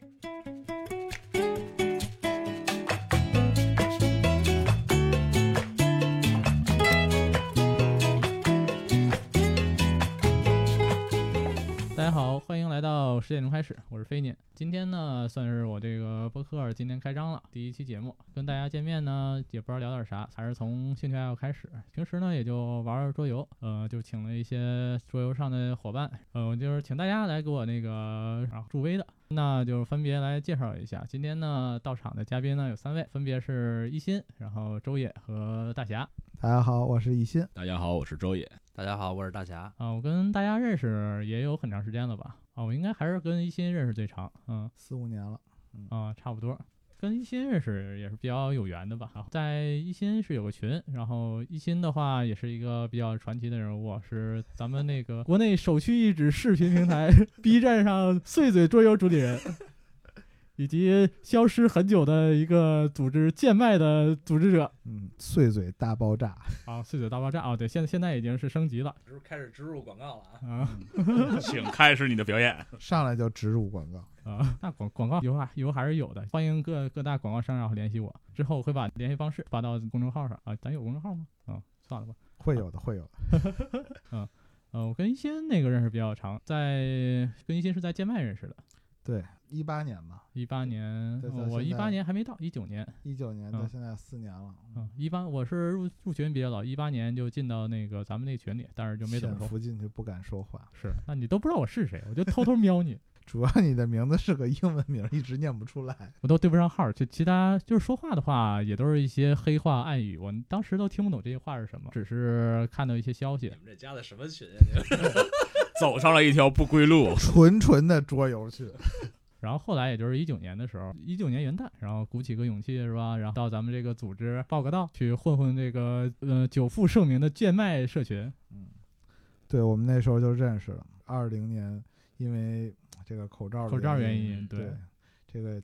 Thank you. 来到十点钟开始，我是飞念。今天呢，算是我这个播客今天开张了，第一期节目，跟大家见面呢，也不知道聊点啥，还是从兴趣爱好开始。平时呢，也就玩玩桌游，呃，就请了一些桌游上的伙伴，呃，就是请大家来给我那个然后助威的，那就分别来介绍一下。今天呢，到场的嘉宾呢有三位，分别是一心，然后周野和大侠。大家好，我是一心。大家好，我是周野。大家好，我是大侠。啊，我跟大家认识也有很长时间了吧？啊，我应该还是跟一心认识最长，嗯，四五年了。啊，差不多。跟一心认识也是比较有缘的吧？啊在一心是有个群，然后一心的话也是一个比较传奇的人物，是咱们那个国内首屈一指视频平台 B 站上碎嘴桌游主理人，以及消失很久的一个组织贱卖的组织者嗯，碎嘴大爆炸。啊，碎嘴大爆炸啊，对，现在现在已经是升级了是不是开始植入广告了啊？啊 请开始你的表演。上来就植入广告。啊，那广广告以后啊以后还是有的，欢迎各各大广告商然后联系我，之后会把联系方式发到公众号上啊，咱有公众号吗？啊，算了吧。会有的，会有的。嗯 呃，我跟一心那个认识比较长，在跟一心是在剑麦认识的，对，一八年吧，一八年，我一八年还没到，一九年，一九年嗯到现在四年了，嗯，一八我是入入群比较早，一八年就进到那个咱们那群里，但是就没怎么说。潜伏进去不敢说话。是，那你都不知道我是谁，我就偷偷瞄你，主要你的名字是个英文名，一直念不出来。我都对不上号。就其他就是说话的话，也都是一些黑话暗语，我当时都听不懂这些话是什么，只是看到一些消息你。们这加的什么群啊？你们 走上了一条不归路。纯纯的桌游去。然后后来也就是一九年的时候，一九年元旦，然后鼓起个勇气是吧？然后到咱们这个组织报个到，去混混这个呃久负盛名的贱卖社群。嗯，对，我们那时候就认识了。二零年因为这个口罩的口罩原原因对对，这个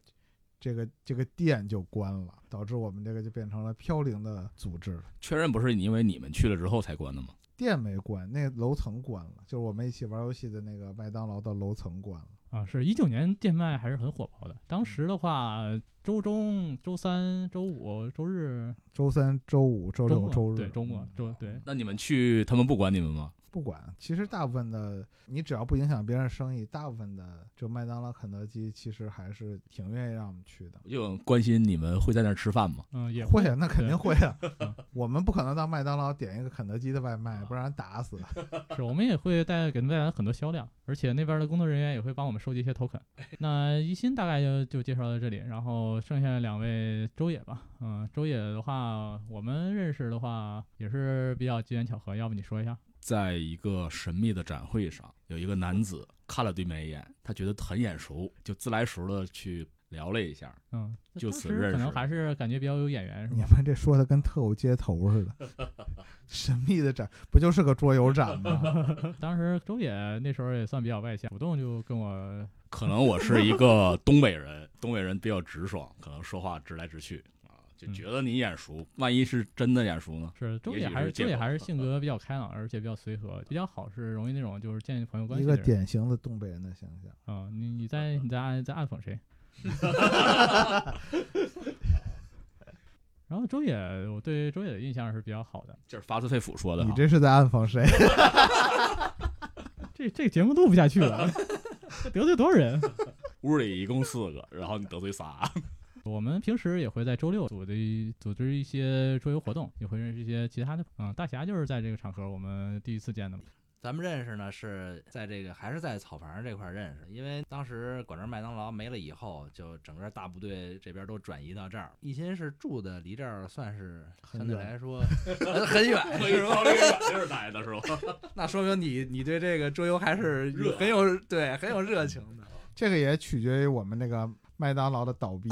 这个这个店就关了，导致我们这个就变成了飘零的组织。确认不是因为你们去了之后才关的吗？店没关，那个楼层关了，就是我们一起玩游戏的那个麦当劳的楼层关了。啊，是一九年电卖还是很火爆的。当时的话，周中、周三、周五、周日、周三、周五、周六、周日，对周末嗯周对那你们去，他们不管你们吗？不管。其实大部分的，你只要不影响别人生意，大部分的就麦当劳、肯德基，其实还是挺愿意让我们去的。就关心你们会在那儿吃饭吗？嗯也会啊，那肯定会啊嗯。我们不可能到麦当劳点一个肯德基的外卖，不然打死。是我们也会带给他们带来很多销量，而且那边的工作人员也会帮我们收集一些 token。那一心大概就就介绍到这里，然后剩下两位周野吧。嗯，周野的话，我们认识的话也是比较机缘巧合，要不你说一下？在一个神秘的展会上，有一个男子看了对面一眼，他觉得很眼熟，就自来熟的去聊了一下。嗯，就此认识可能还是感觉比较有眼缘，是你？们这说的跟特务接头似的。神秘的展不就是个桌游展吗？当时周野那时候也算比较外向，主动就跟我可能我是一个东北人，东北人比较直爽，可能说话直来直去啊，就觉得你眼熟。万一是真的眼熟呢？是周也还是周野是借口还是性格比较开朗，而且比较随和，比较好，是容易那种就是建立朋友关系一个。典型的东北人的形象。啊、你你在你在暗在暗讽谁？然后周野，我对周野的印象是比较好的。这是发自肺腑说的。你这是在暗讽谁？这这节目录不下去了，得罪多少人？屋里一共四个，然后你得罪仨。我们平时也会在周六组的组织一些桌游活动，也会认识一些其他的。嗯，大侠就是在这个场合我们第一次见的嘛。咱们认识呢是在这个还是在草房这块儿认识，因为当时管这麦当劳没了以后，就整个大部队这边都转移到这儿。一心是住的离这儿算是相对来说很 很远，是吧？朝这个远地儿来的是吧？那说明你你对这个桌游还是热很有对很有热情的。这个也取决于我们那个麦当劳的倒闭，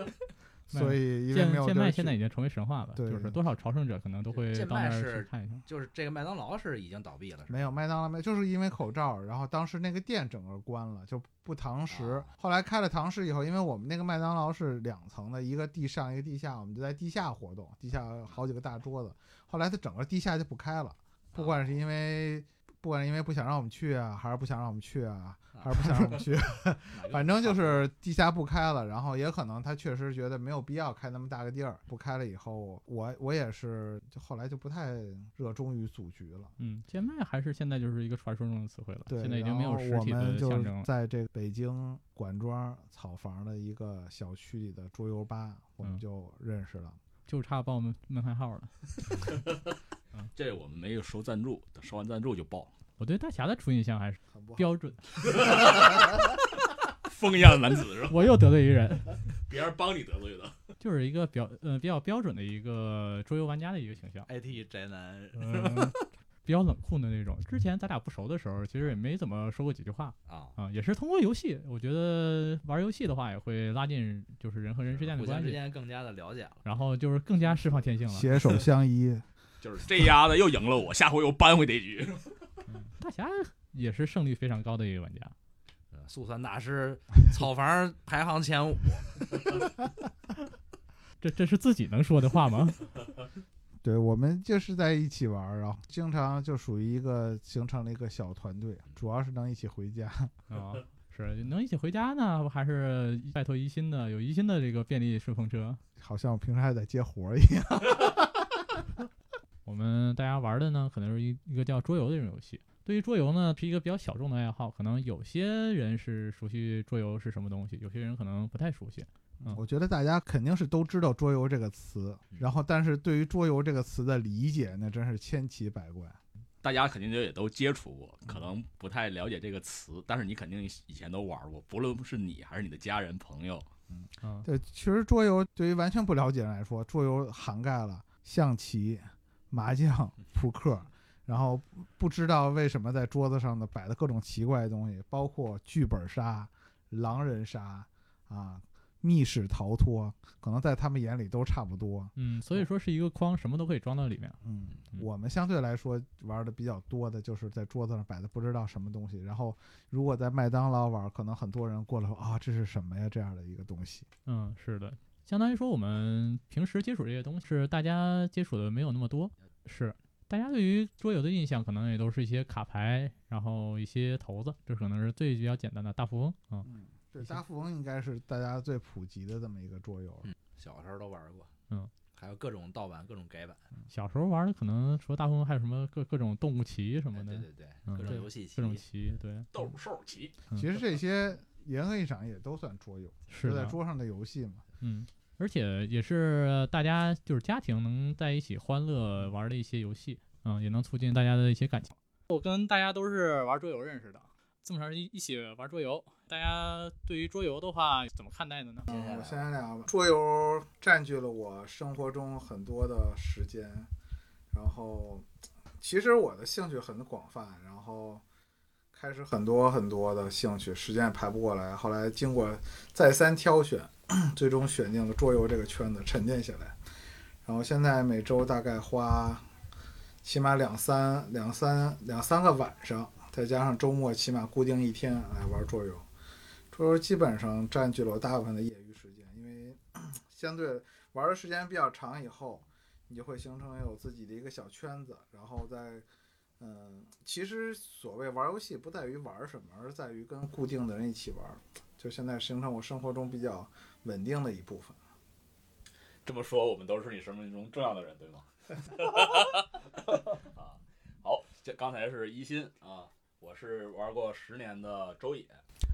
所以因麦现在已经成为神话了，对就是多少朝圣者可能都会剑到那儿去看一下。就是这个麦当劳是已经倒闭了，没有麦当劳没，就是因为口罩，然后当时那个店整个关了，就不堂食啊。后来开了堂食以后，因为我们那个麦当劳是两层的，一个地上一个地下，我们就在地下活动，地下好几个大桌子。后来它整个地下就不开了，不管是因为不管是因为不想让我们去啊，还是不想让我们去啊，还是不想让我们去，反正就是地下不开了。然后也可能他确实觉得没有必要开那么大个地儿，不开了以后，我我也是就后来就不太热衷于组局了。嗯，贱卖还是现在就是一个传说中的词汇了，对，现在已经没有然后我实体的们就是象征了。在这个北京管庄草房的一个小区里的桌游吧，我们嗯就认识了。就差报门门牌号了。这我们没有收赞助，等收完赞助就报。我对大侠的初印象还是很。标准，风一样的男子是吧？我又得罪一人，别人帮你得罪的。就是一个标呃比较标准的一个桌游玩家的一个形象，IT 宅男嗯，比较冷酷的那种。之前咱俩不熟的时候，其实也没怎么说过几句话啊，啊，也是通过游戏，我觉得玩游戏的话也会拉近就是人和人之间的关系之间更加的了解了。然后就是更加释放天性了。携手相依，就是这丫的又赢了我，下回又扳回这局。嗯大侠也是胜率非常高的一个玩家。呃速算大师，草房排行前五，这这是自己能说的话吗？对我们就是在一起玩儿，然后经常就属于一个形成了一个小团队，主要是能一起回家。啊、是能一起回家呢，还是拜托宜心的？有宜心的这个便利顺风车。好像我平时还在接活儿一样。我们大家玩的呢，可能是一一个叫桌游的这种游戏。对于桌游呢，是一个比较小众的爱好，可能有些人是熟悉桌游是什么东西，有些人可能不太熟悉。嗯我觉得大家肯定是都知道“桌游”这个词，然后但是对于“桌游”这个词的理解那真是千奇百怪。大家肯定也都接触过，可能不太了解这个词，但是你肯定以前都玩过，不论是你还是你的家人朋友。嗯，对，其实桌游对于完全不了解人来说，桌游涵盖了象棋、麻将、扑克，然后不知道为什么在桌子上的摆的各种奇怪的东西，包括剧本杀、狼人杀啊、密室逃脱，可能在他们眼里都差不多。嗯，所以说是一个筐，什么都可以装到里面。嗯嗯，我们相对来说玩的比较多的就是在桌子上摆的不知道什么东西，然后如果在麦当劳玩，可能很多人过来说啊这是什么呀这样的一个东西。嗯，是的，相当于说我们平时接触这些东西，是大家接触的没有那么多，是。大家对于桌游的印象可能也都是一些卡牌，然后一些骰子，这可能是最比较简单的大富翁啊。嗯，对，大富翁应该是大家最普及的这么一个桌游小时候都玩过，嗯，还有各种盗版、各种改版，小时候玩的可能除了大富翁，还有什么各各种动物棋什么的，哎对对对，嗯各种游戏各种棋，棋，对，斗兽棋，嗯其实这些严格意义上也都算桌游，是在桌上的游戏嘛。嗯，而且也是大家就是家庭能在一起欢乐玩的一些游戏，嗯，也能促进大家的一些感情。我跟大家都是玩桌游认识的，这么长时间一起玩桌游，大家对于桌游的话怎么看待的呢？我先聊吧。桌游占据了我生活中很多的时间，然后其实我的兴趣很广泛，然后开始很多很多的兴趣，时间也排不过来。后来经过再三挑选，最终选定了桌游这个圈子，沉淀下来。然后现在每周大概花起码两三两三两三个晚上，再加上周末起码固定一天来玩桌游。桌游基本上占据了我大部分的业余时间，因为 相对玩的时间比较长以后，你就会形成有自己的一个小圈子，然后再嗯，其实所谓玩游戏不在于玩什么，而在于跟固定的人一起玩，就现在形成我生活中比较稳定的一部分。这么说，我们都是你生命中重要的人，对吗？啊，好，这刚才是一心啊，我是玩过十年的周野，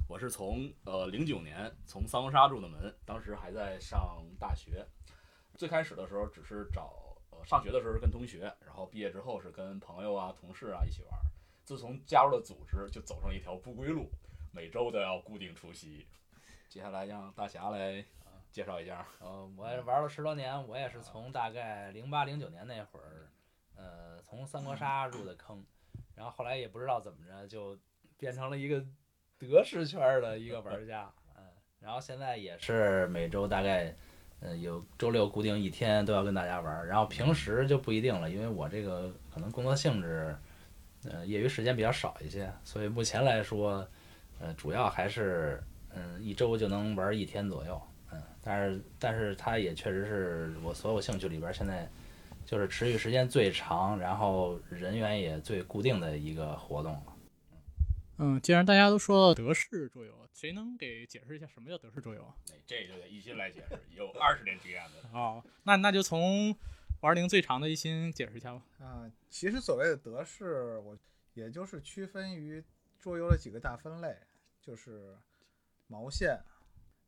我是从呃零九年从三国杀入的门，当时还在上大学，最开始的时候只是找上学的时候是跟同学，然后毕业之后是跟朋友啊、同事啊一起玩，自从加入了组织，就走上一条不归路，每周都要固定出席。接下来让大侠来介绍一下。呃，我玩了十多年，我也是从大概零八零九年那会儿，呃，从三国杀入的坑，然后后来也不知道怎么着就变成了一个德式圈的一个玩家，嗯，然后现在也是每周大概，呃，有周六固定一天都要跟大家玩，然后平时就不一定了，因为我这个可能工作性质，呃，业余时间比较少一些，所以目前来说，呃，主要还是嗯一周就能玩一天左右。嗯，但是但是它也确实是我所有兴趣里边现在就是持续时间最长，然后人员也最固定的一个活动了。嗯，既然大家都说到德式桌游，谁能给解释一下什么叫德式桌游啊？哎这就得一心来解释，有二十年经验的。哦，那那就从玩龄最长的一心解释一下吧。啊，其实所谓的德式，我也就是区分于桌游的几个大分类，就是毛线，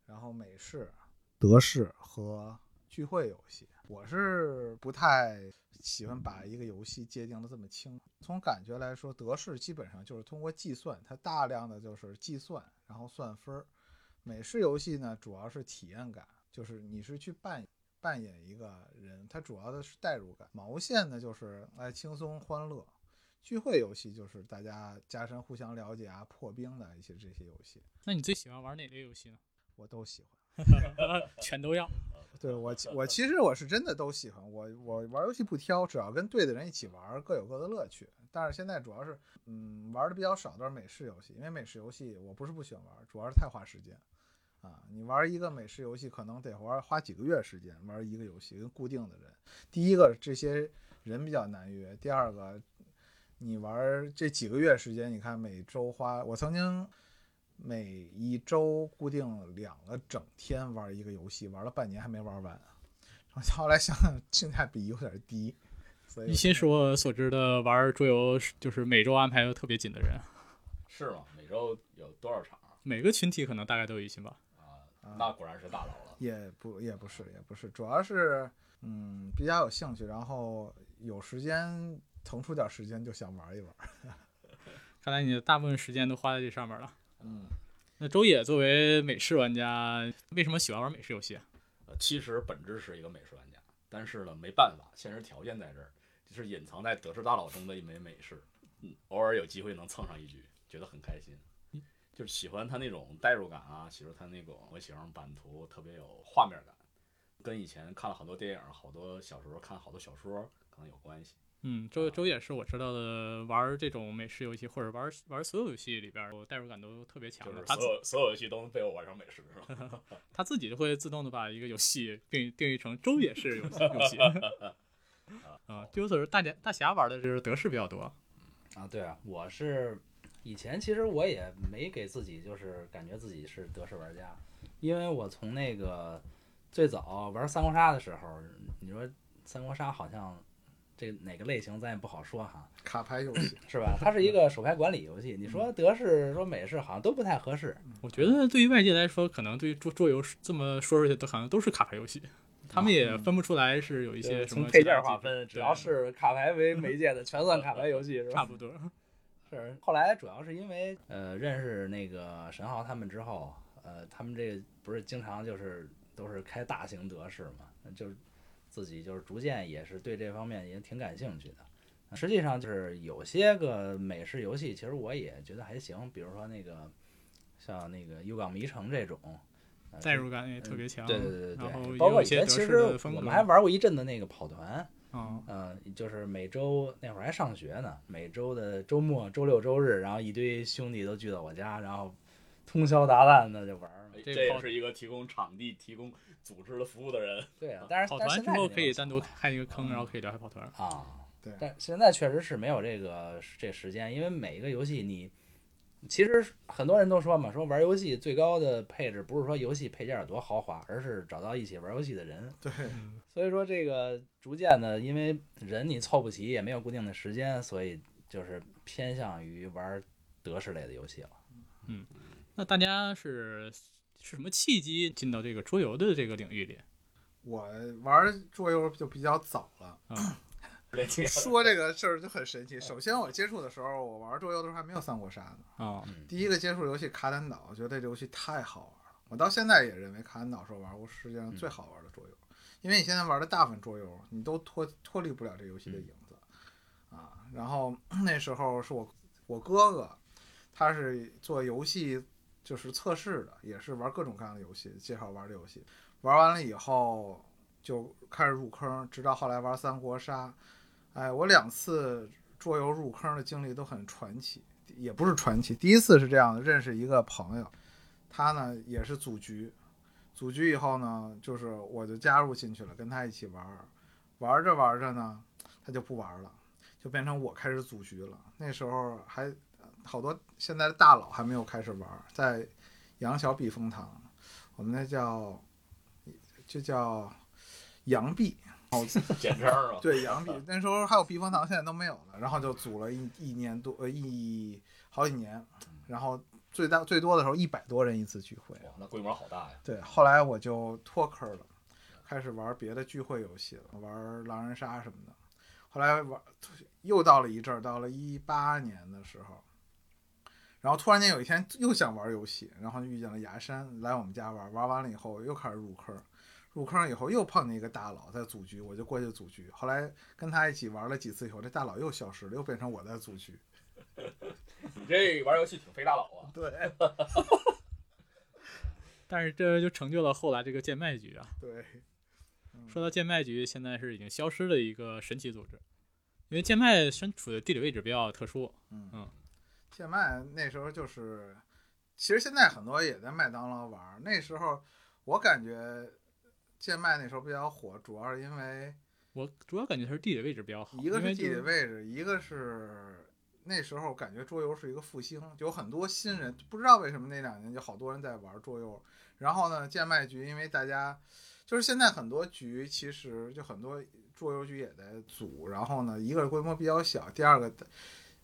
然后美式、德式和聚会游戏。我是不太喜欢把一个游戏界定的这么清。从感觉来说，德式基本上就是通过计算，它大量的就是计算，然后算分儿。美式游戏呢，主要是体验感，就是你是去扮扮演一个人，它主要的是代入感。毛线呢，就是哎轻松欢乐。聚会游戏就是大家加深互相了解啊、破冰的一些这些游戏，那你最喜欢玩哪类游戏呢？我都喜欢。全都要。对我其，我其实我是真的都喜欢。我我玩游戏不挑，只要跟对的人一起玩，各有各的乐趣。但是现在主要是，嗯，玩的比较少都是美式游戏，因为美式游戏我不是不喜欢玩，主要是太花时间。啊，你玩一个美式游戏可能得玩花几个月时间玩一个游戏，跟固定的人。第一个这些人比较难约，第二个你玩这几个月时间，你看每周花，我曾经每一周固定两个整天玩一个游戏，玩了半年还没玩完。然后后来想想性价比有点低，所以一心是我所知的玩桌游就是每周安排的特别紧的人，是吗？每周有多少场每个群体可能大概都有一心吧。啊？那果然是大佬了。也不也不是也不是，主要是嗯比较有兴趣，然后有时间腾出点时间就想玩一玩。看来你的大部分时间都花在这上面了。嗯，那周野作为美式玩家，为什么喜欢玩美式游戏啊？呃，其实本质是一个美式玩家，但是呢，没办法，现实条件在这儿，就是隐藏在德式大佬中的一枚美式。嗯，偶尔有机会能蹭上一局，觉得很开心。就是喜欢他那种代入感啊，喜欢他那种模型版图特别有画面感，跟以前看了好多电影、好多小时候看好多小说可能有关系。嗯，周周也是我知道的玩这种美式游戏或者玩玩所有游戏里边，我代入感都特别强就是。的他自所有所有游戏都能被我玩成美式，是吧？他自己就会自动的把一个游戏定定义成周也是游戏游戏。啊，就所说大家大侠玩的就是德式比较多。啊，对啊，我是以前其实我也没给自己就是感觉自己是德式玩家，因为我从那个最早玩三国杀的时候，你说三国杀好像这哪个类型咱也不好说哈，卡牌游戏，是吧？它是一个手牌管理游戏，你说德式说美式好像都不太合适。我觉得对于外界来说，可能对于桌桌游这么说出去，都好像都是卡牌游戏，他们也分不出来是有一些什么从配件划分，只要是卡牌为媒介的，全算卡牌游戏，是吧？差不多。是，后来主要是因为呃认识那个沈浩他们之后，呃，他们这个不是经常就是都是开大型德式嘛，就是自己就是逐渐也是对这方面也挺感兴趣的。实际上就是有些个美式游戏，其实我也觉得还行，比如说那个像那个《幽港迷城》这种，呃代入感也特别强。对对对对包括以前其实。我们还玩过一阵子那个跑团，嗯，呃，就是每周那会儿还上学呢，每周的周末、周六、周日，然后一堆兄弟都聚到我家，然后通宵达旦的就玩这也是一个提供场地、提供组织的服务的人。对啊，但是跑团之后可以单独开一个坑，然后可以聊下跑团。啊。对但现在确实是没有这个这时间，因为每一个游戏你其实很多人都说嘛，说玩游戏最高的配置不是说游戏配件有多豪华，而是找到一起玩游戏的人。对，嗯，所以说这个逐渐的，因为人你凑不齐，也没有固定的时间，所以就是偏向于玩德式类的游戏了。嗯那大家是是什么契机进到这个桌游的这个领域里？我玩桌游就比较早了。啊说这个事儿就很神奇。首先我接触的时候，我玩桌游的时候还没有三国杀呢。啊，嗯第一个接触游戏卡坦岛，我觉得这游戏太好玩了。我到现在也认为卡坦岛是我玩过世界上最好玩的桌游，因为你现在玩的大部分桌游，你都脱脱离不了这游戏的影子啊。然后 那时候是我我哥哥，他是做游戏就是测试的，也是玩各种各样的游戏，介绍玩的游戏。玩完了以后就开始入坑，直到后来玩三国杀。哎，我两次桌游入坑的经历都很传奇，也不是传奇。第一次是这样的，认识一个朋友，他呢也是组局，组局以后呢，就是我就加入进去了，跟他一起玩。玩着玩着呢，他就不玩了，就变成我开始组局了。那时候还好多现在的大佬还没有开始玩，在杨小避风塘，我们那叫就叫杨避，简称 啊。对杨避。那时候还有避风塘，现在都没有了。然后就组了一一年多，呃一好几年，然后最大最多的时候一百多人一次聚会。哇，那规模好大呀！对，后来我就脱坑了，开始玩别的聚会游戏了，玩狼人杀什么的。后来玩又到了一阵儿，到了一八年的时候，然后突然间有一天又想玩游戏，然后遇见了牙山来我们家玩，玩完了以后又开始入坑，入坑以后又碰见一个大佬在组局，我就过去组局。后来跟他一起玩了几次以后，这大佬又消失了，又变成我在组局。你这玩游戏挺费大佬啊。对 但是这就成就了后来这个贱卖局啊。对，说到贱卖局，现在是已经消失的一个神奇组织，因为贱卖身处的地理位置比较特殊。嗯嗯，现麦那时候就是，其实现在很多也在麦当劳玩儿。那时候我感觉贱麦那时候比较火，主要是因为我主要感觉它是地理位置比较好，一个是地理位置，一个是那时候感觉桌游是一个复兴，就有很多新人，不知道为什么那两年就好多人在玩桌游。然后呢，贱卖局因为大家就是现在很多局其实就很多桌游局也在组，然后呢，一个是规模比较小，第二个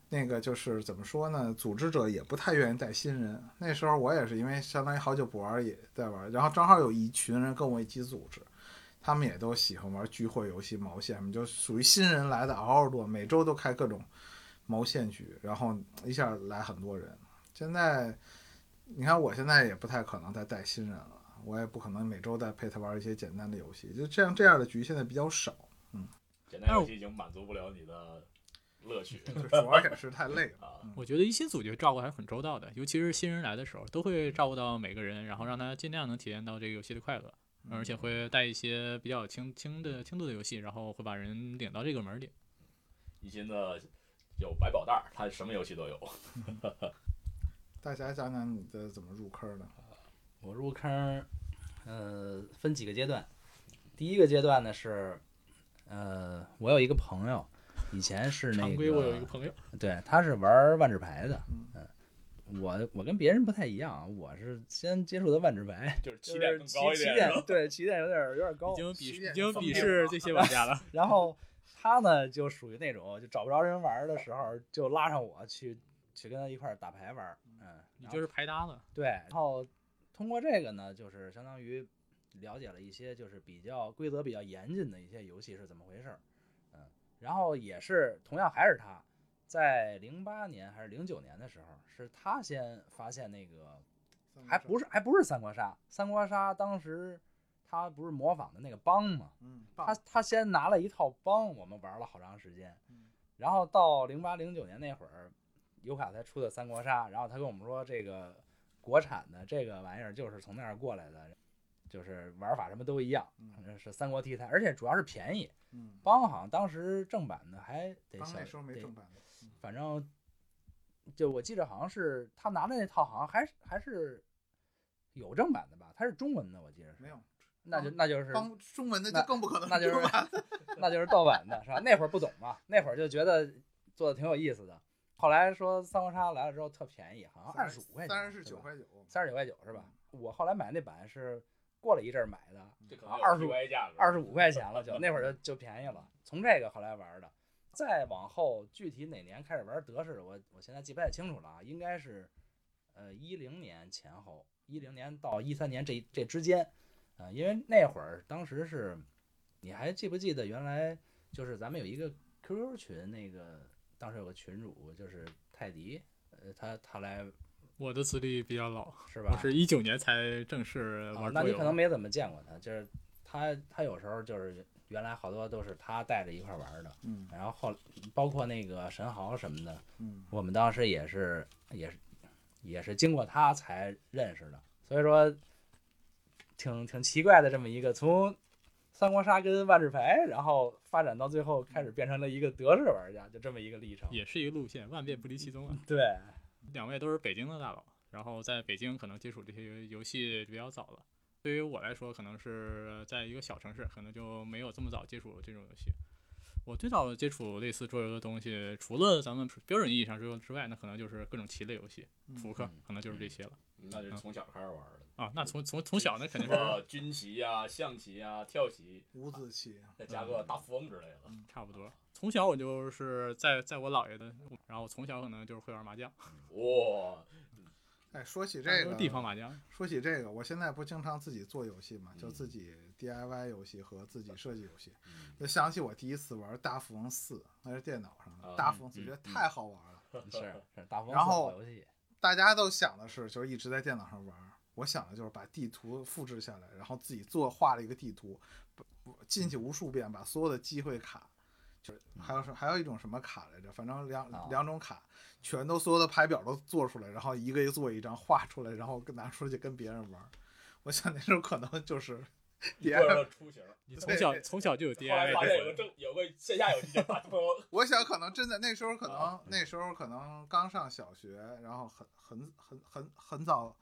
那个就是怎么说呢，组织者也不太愿意带新人。那时候我也是因为相当于好久不玩，也在玩，然后正好有一群人跟我一起组织。他们也都喜欢玩聚会游戏、毛线，我们就属于新人来的嗷嗷多，每周都开各种毛线局，然后一下来很多人。现在你看，我现在也不太可能再带新人了，我也不可能每周再陪他玩一些简单的游戏，就这样这样的局现在比较少，嗯简单游戏已经满足不了你的乐趣 就主要也是太累了。啊。我觉得一新组局照顾还是很周到的，尤其是新人来的时候，都会照顾到每个人，然后让他尽量能体验到这个游戏的快乐，而且会带一些比较轻轻的轻度的游戏，然后会把人领到这个门里。一心的有百宝袋儿，他什么游戏都有。大侠讲讲你的怎么入坑的？我入坑，呃，分几个阶段。第一个阶段呢是，呃，我有一个朋友，以前是那个，常规我有一个朋友，对，他是玩万智牌的，嗯嗯，我我跟别人不太一样，我是先接触的万智牌，就是起就是点更高一起点，起点对起点有点有点高已，经起鄙已经鄙视这些玩家了。然后他呢就属于那种就找不着人玩的时候，就拉上我去去跟他一块儿打牌玩儿，嗯，你就是牌搭子，对，然后通过这个呢，就是相当于了解了一些就是比较规则比较严谨的一些游戏是怎么回事然后也是同样还是他，在零八年还是零九年的时候，是他先发现那个，还不是，还不是三国杀，三国杀当时他不是模仿的那个帮嘛，嗯，他他先拿了一套帮，我们玩了好长时间嗯，然后到零八零九年那会儿，尤卡才出的三国杀，然后他跟我们说这个国产的这个玩意儿就是从那儿过来的，就是玩法什么都一样，嗯反正是三国题材，而且主要是便宜。嗯，帮好像当时正版的还得小刚那时候没得正版的，嗯反正就我记得好像是他拿的那套好像还是还是有正版的吧，它是中文的，我记得是没有，那就那就是帮中文的那就更不可能那就是 那就是盗版的，是吧？那会儿不懂嘛，那会儿就觉得做的挺有意思的。后来说三国杀来了之后特便宜，好像二十五块钱，三十九，块九，三十九块九是吧？我后来买那版是过了一阵儿买的，这可能二十五价格，二十五块钱了 就，那会儿就就便宜了。从这个后来玩的，再往后具体哪年开始玩德式，我我现在记不太清楚了啊，应该是呃一零年前后，一零年到一三年这这之间，呃，因为那会儿当时是，你还记不记得原来就是咱们有一个 QQ 群，那个当时有个群主就是泰迪，呃，他他来我的资历比较老，是吧？我是一九年才正式啊那你。可能没怎么见过他，就是他他有时候就是原来好多都是他带着一块玩的，嗯然后后包括那个神豪什么的，嗯，我们当时也是也是也是经过他才认识的，所以说挺挺奇怪的这么一个从三国杀跟万智牌，然后发展到最后开始变成了一个德式玩家，就这么一个历程。也是一个路线，万变不离其宗啊。对，两位都是北京的大佬，然后在北京可能接触这些游游戏比较早了。对于我来说，可能是在一个小城市，可能就没有这么早接触这种游戏。我最早接触类似桌游的东西，除了咱们标准意义上桌游之外，那可能就是各种棋类游戏，扑克嗯可能就是这些了那就是从小开始玩的，啊。那从从从小那肯定什是军棋呀、象棋呀、跳棋，五子棋，再加个大富翁之类的。差不多。从小我就是在在我姥爷的，然后从小可能就是会玩麻将，哇，哎，说起这个地方麻将，说起这个，我现在不经常自己做游戏嘛，就嗯自己 DIY 游戏和自己设计游戏，嗯就想起我第一次玩大富翁四，那是电脑上的啊大富翁四，嗯觉得太好玩了。是是大风然后游戏，大家都想的是，就是一直在电脑上玩。我想的就是把地图复制下来，然后自己做画了一个地图，不不进去无数遍，把所有的机会卡，就是还有什还有一种什么卡来着，反正两啊两种卡，全都所有的牌表都做出来，然后一个一个做一张画出来，然后跟拿出去跟别人玩。我想那时候可能就是 DIY，的雏形。你从小从小就有 DIY 发现有个正有个线下游戏 我想可能真的那时候可能啊那时候可能刚上小学，然后很很很很很早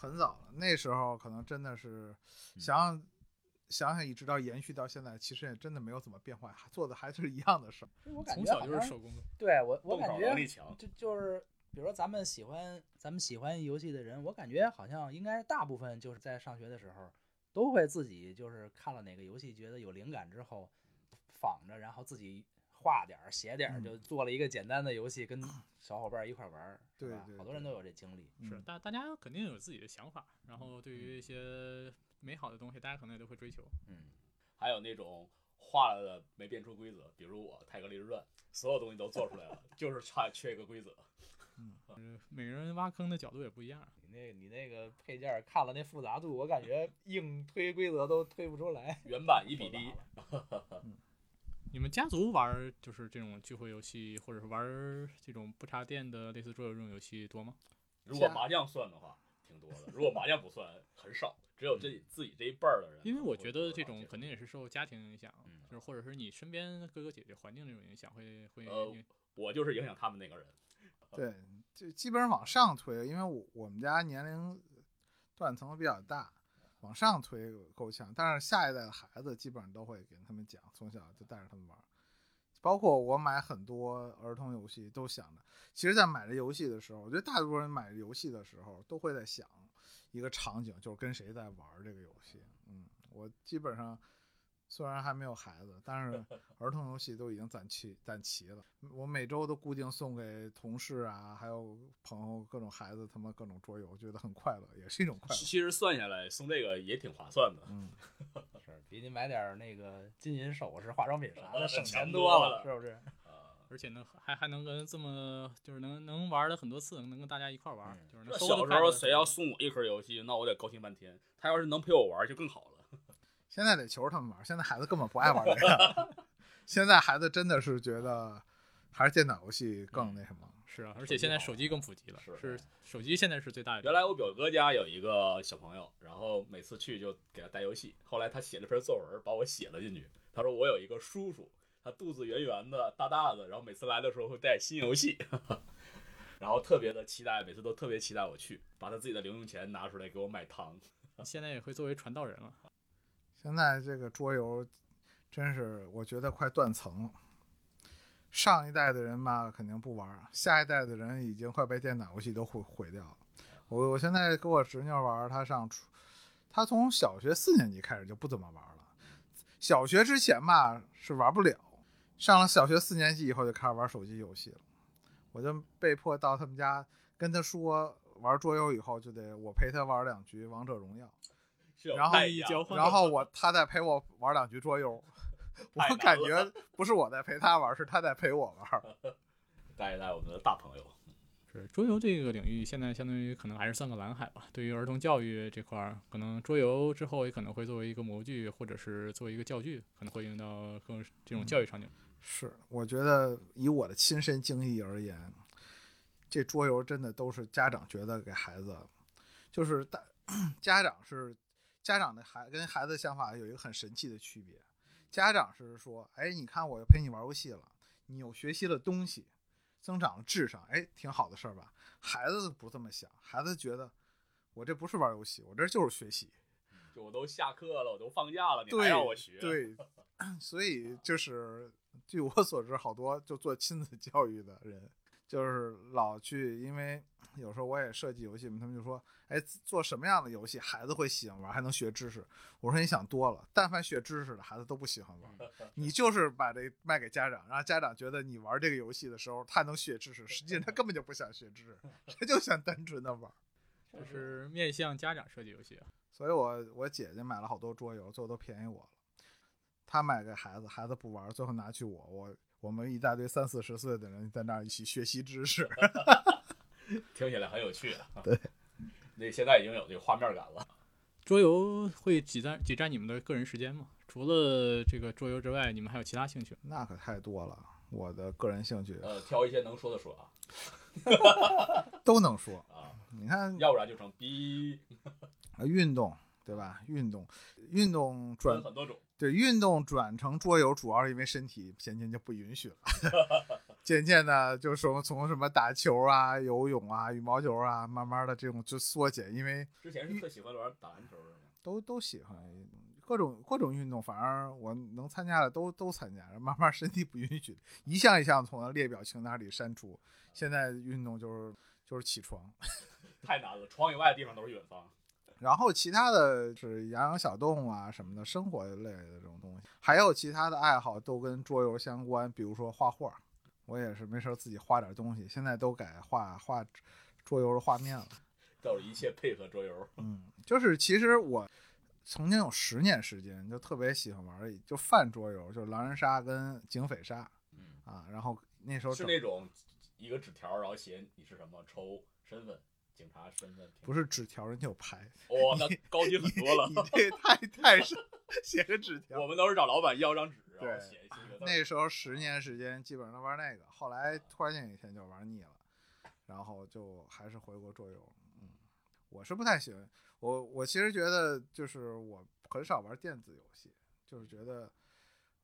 很早了，那时候可能真的是想想想想一直到延续到现在，其实也真的没有怎么变化，还做的还是一样的事儿。我感从小觉好像就是手工。对我我感觉能力强。就就是，比如说咱们喜欢咱们喜欢游戏的人，我感觉好像应该大部分就是在上学的时候，都会自己就是看了哪个游戏觉得有灵感之后，仿着然后自己画点儿写点儿，嗯就做了一个简单的游戏，跟小伙伴儿一块儿玩儿，对吧对对对好多人都有这经历。嗯是大大家肯定有自己的想法，然后对于一些美好的东西，大家可能也都会追求。嗯，还有那种画了的没变出规则，比如我《泰格立志传》，所有东西都做出来了，就是差缺一个规则。嗯，每个人挖坑的角度也不一样。你那你那个配件看了那复杂度，我感觉硬推规则都推不出来。原版一比 一，你们家族玩儿就是这种聚会游戏，或者是玩儿这种不插电的类似桌游这种游戏多吗？如果麻将算的话，挺多的；如果麻将不算，很少，只有这自己这一辈儿的人。因为我觉得这种肯定也是受家庭影响，嗯就是或者是你身边哥哥姐姐环境这种影响，会会呃我就是影响他们那个人。对，就基本上往上推，因为我我们家年龄断层比较大，往上推够呛。但是下一代的孩子基本上都会给他们讲，从小就带着他们玩。包括我买很多儿童游戏，都想着，其实，在买这游戏的时候，我觉得大多数人买游戏的时候都会在想一个场景，就是跟谁在玩这个游戏。嗯，我基本上虽然还没有孩子，但是 儿童游戏都已经攒齐攒齐了。我每周都固定送给同事啊，还有朋友各种孩子他们各种桌游，觉得很快乐，也是一种快乐。其实算下来送这个也挺划算的。嗯，是比你买点那个金银首饰、化妆品啥的省钱多了，是不是？啊，而且能还还能跟这么就是能能玩的很多次，能跟大家一块玩，嗯就是小时候谁要送我一盒游戏，那我得高兴半天。他要是能陪我玩，就更好了。现在得求着他们玩，现在孩子根本不爱玩这个。现在孩子真的是觉得还是电脑游戏更那什么。是啊，而且现在手机更普及了，是是手机现在是最大的。原来我表哥家有一个小朋友，然后每次去就给他带游戏。后来他写了篇作文，把我写了进去。他说我有一个叔叔，他肚子圆圆的、大大的，然后每次来的时候会带新游戏，然后特别的期待，每次都特别期待我去，把他自己的零用钱拿出来给我买糖。现在也会作为传道人了。现在这个桌游真是我觉得快断层了。上一代的人吧，肯定不玩，下一代的人已经快被电脑游戏都毁毁掉了。我我现在跟我侄女玩，她上初，她从小学四年级开始就不怎么玩了。小学之前吧是玩不了，上了小学四年级以后就开始玩手机游戏了。我就被迫到他们家跟他说玩桌游以后就得我陪他玩两局王者荣耀。然后一交然后我他在陪我玩两局桌游，我感觉不是我在陪他玩，是他在陪我玩。带一带我们的大朋友。是桌游这个领域，现在相当于可能还是算个蓝海吧。对于儿童教育这块儿，可能桌游之后也可能会作为一个模具，或者是作为一个教具，可能会用到更这种教育场景。是，我觉得以我的亲身经历而言，这桌游真的都是家长觉得给孩子，就是大 家长是家长的孩跟孩子的想法有一个很神奇的区别。家长是说，哎，你看我陪你玩游戏了，你有学习了东西，增长了智商，哎，挺好的事儿吧？孩子不这么想，孩子觉得我这不是玩游戏，我这就是学习。就我都下课了，我都放假了，你让我学？，对，所以就是据我所知，好多就做亲子教育的人，就是老去，因为 有时候我也设计游戏嘛，他们就说，哎，做什么样的游戏孩子会喜欢玩，还能学知识？我说你想多了，但凡学知识的孩子都不喜欢玩。你就是把这卖给家长，让家长觉得你玩这个游戏的时候他能学知识，实际上他根本就不想学知识，他就想单纯的玩。就是面向家长设计游戏啊。所以我我姐姐买了好多桌游，最后都便宜我了。她买给孩子，孩子不玩，最后拿去我，我我们一大堆三四十岁的人在那儿一起学习知识。听起来很有趣。啊对，那现在已经有这个画面感了。桌游会挤占挤占你们的个人时间吗？除了这个桌游之外，你们还有其他兴趣？那可太多了，我的个人兴趣呃，挑一些能说的说啊 都能说。啊，你看，要不然就成逼啊运动对吧？运动，运动转分很多种。对运动转成桌游，主要是因为身体渐渐就不允许了，渐渐的就从从什么打球啊、游泳啊、羽毛球啊，慢慢的这种就缩减，因为之前是特喜欢玩打篮球是吗？都都喜欢各种各种运动，反正我能参加的都都参加，慢慢身体不允许，一项一项从列表清单里删除。现在运动就是就是起床，太难了，床以外的地方都是远方。然后其他的是养养小动物啊什么的，生活类的这种东西，还有其他的爱好都跟桌游相关，比如说画画，我也是没事儿自己画点东西，现在都改画画桌游的画面了。都是一切配合桌游。嗯，就是其实我曾经有十年时间就特别喜欢玩儿，就泛桌游，就是狼人杀跟警匪杀嗯，啊。然后那时候是那种一个纸条，然后写你是什么，抽身份，警察身份。不是纸条，人家有牌。哇、那高级很多了你。这太太是写个纸条我。们都是找老板要张纸，然后对写。那时候十年时间基本上都玩那个，后来突然间有一天就玩腻了，然后就还是回国桌游。嗯，我是不太喜欢，我我其实觉得就是我很少玩电子游戏，就是觉得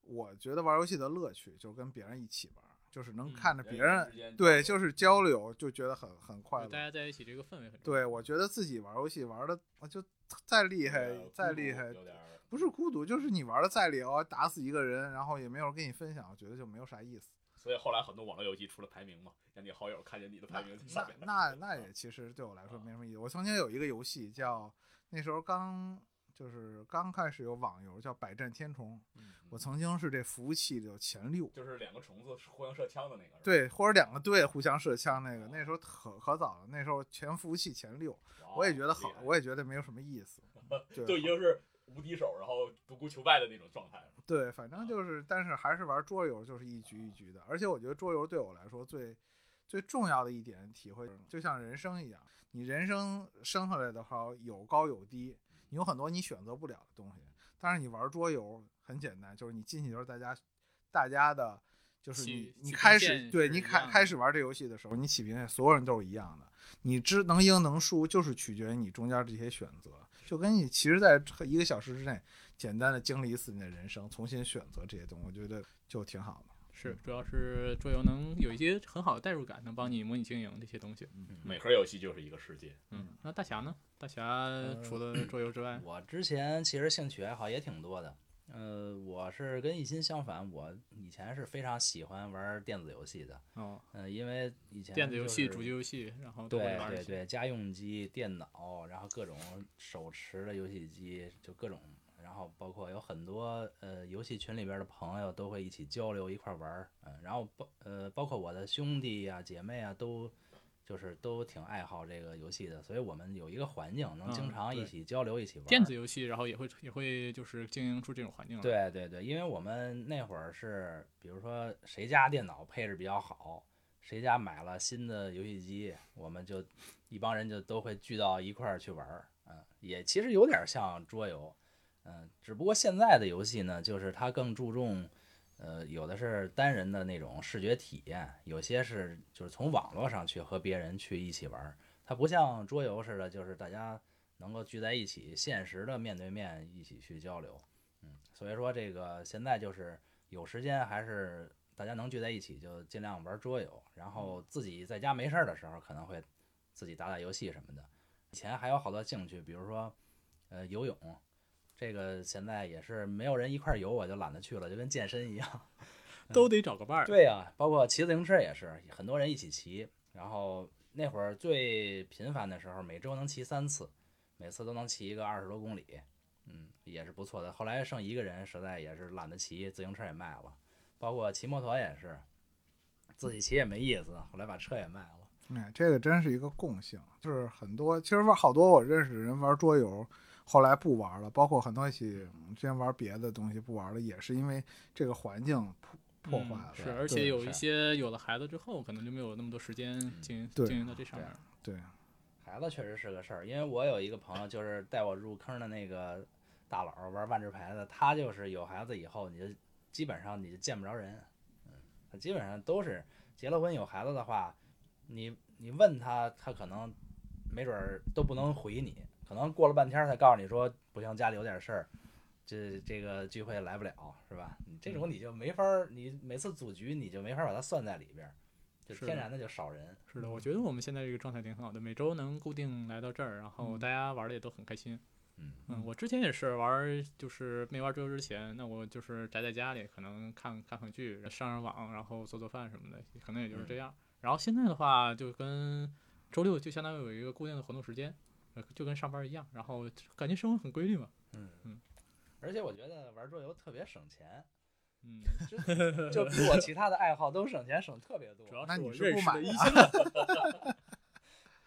我觉得玩游戏的乐趣就是跟别人一起玩，就是能嗯看着别人对，就是交流，就觉得很很快乐。大家在一起这个氛围很。对，我觉得自己玩游戏玩的就再厉害再厉害，有点不是孤独，就是你玩的再厉害，打死一个人，然后也没有人跟你分享，我觉得就没有啥意思。所以后来很多网络游戏出了排名嘛，让你好友看见你的排名在上面。那那 也其实对我来说没什么意思。我曾经有一个游戏叫那时候刚就是刚开始有网游叫《百战天虫》，嗯我曾经是这服务器的前六，就是两个虫子互相射枪的那个。对，或者两个队互相射枪那个，那时候可可早了，那时候全服务器前六，我也觉得好我也觉得没有什么意思。就已经是无敌手，然后独孤求败的那种状态了。对，反正就是，但是还是玩桌游，就是一局一局的。而且我觉得桌游对我来说最最重要的一点体会，就像人生一样，你人生生下来的话有高有低，你有很多你选择不了的东西。但是你玩桌游很简单，就是你进去就是大家大家的，就是你你开始对你开开始玩这游戏的时候，你起平线，所有人都是一样的。你知能赢能输，就是取决于你中间这些选择，就跟你其实在一个小时之内。简单的经历一次你的人生，重新选择这些东西，我觉得就挺好的。是，主要是桌游能有一些很好的代入感，能帮你模拟经营这些东西。每盒游戏就是一个世界。嗯，那大侠呢？大侠除了 桌游之外，我之前其实兴趣爱好也挺多的，呃，我是跟一心相反，我以前是非常喜欢玩电子游戏的，哦，呃，因为以前电子游戏、主机游戏，然后都会玩一些。对对对，家用机、电脑，然后各种手持的游戏机，就各种，然后包括有很多呃游戏群里边的朋友都会一起交流一块玩儿，嗯、然后包呃包括我的兄弟呀、姐妹啊都。就是都挺爱好这个游戏的，所以我们有一个环境，能经常一起交流、一起玩儿。电子游戏，然后也会也会就是经营出这种环境来。，对对对，因为我们那会儿是，比如说谁家电脑配置比较好，谁家买了新的游戏机，我们就一帮人就都会聚到一块儿去玩儿，嗯，也其实有点像桌游，嗯，只不过现在的游戏呢，就是它更注重，呃，有的是单人的那种视觉体验，有些是就是从网络上去和别人去一起玩儿，它不像桌游似的，就是大家能够聚在一起，现实的面对面一起去交流。嗯，所以说这个现在就是有时间还是大家能聚在一起，就尽量玩桌游，然后自己在家没事儿的时候可能会自己打打游戏什么的。以前还有好多兴趣，比如说呃游泳，这个现在也是没有人一块儿游，我就懒得去了，就跟健身一样。都得找个伴儿。对呀、包括骑自行车也是，很多人一起骑。然后那会儿最频繁的时候，每周能骑三次，每次都能骑一个二十多公里，嗯，也是不错的。后来剩一个人，实在也是懒得骑，自行车也卖了。包括骑摩托也是，自己骑也没意思，后来把车也卖了。哎，这个真是一个共性，就是很多其实玩好多我认识的人玩桌游，后来不玩了，包括很多一起嗯之前玩别的东西不玩了，也是因为这个环境破破坏了。嗯是，而且有一些有了孩子之后，可能就没有那么多时间经营经营到这上面。对，孩子确实是个事儿，因为我有一个朋友，就是带我入坑的那个大佬，玩万智牌的，他就是有孩子以后，你就基本上你就见不着人，嗯，他基本上都是结了婚有孩子的话，你你问他，他可能没准儿都不能回你，可能过了半天儿才告诉你说不行，家里有点事儿，这这个聚会来不了，是吧？你这种你就没法儿，你每次组局你就没法儿把它算在里边儿，就是天然的就少人。是的，我觉得我们现在这个状态挺好的，每周能固定来到这儿，然后嗯大家玩的也都很开心。嗯嗯，我之前也是玩儿，就是没玩桌游之前，那我就是宅在家里，可能看看看剧，上上网，然后做做饭什么的，可能也就是这样。然后现在的话，就跟周六就相当于有一个固定的活动时间，呃就跟上班一样，然后感觉生活很规律嘛。嗯嗯，而且我觉得玩桌游特别省钱，嗯，就就比我其他的爱好都省钱省特别多。主要那你是我认是不买啊识的一些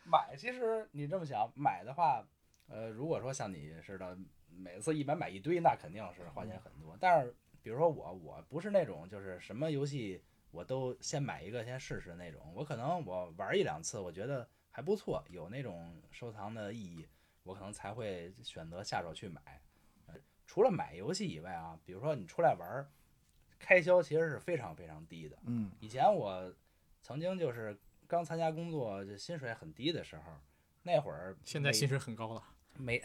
买其实你这么想，买的话，呃，如果说像你似的，每次一买买一堆，那肯定是花钱很多。但是比如说我，我不是那种就是什么游戏我都先买一个先试试那种，我可能我玩一两次，我觉得还不错，有那种收藏的意义，我可能才会选择下手去买。呃除了买游戏以外啊，比如说你出来玩儿，开销其实是非常非常低的。嗯以前我曾经就是刚参加工作，就薪水很低的时候，那会儿现在薪水很高了。没，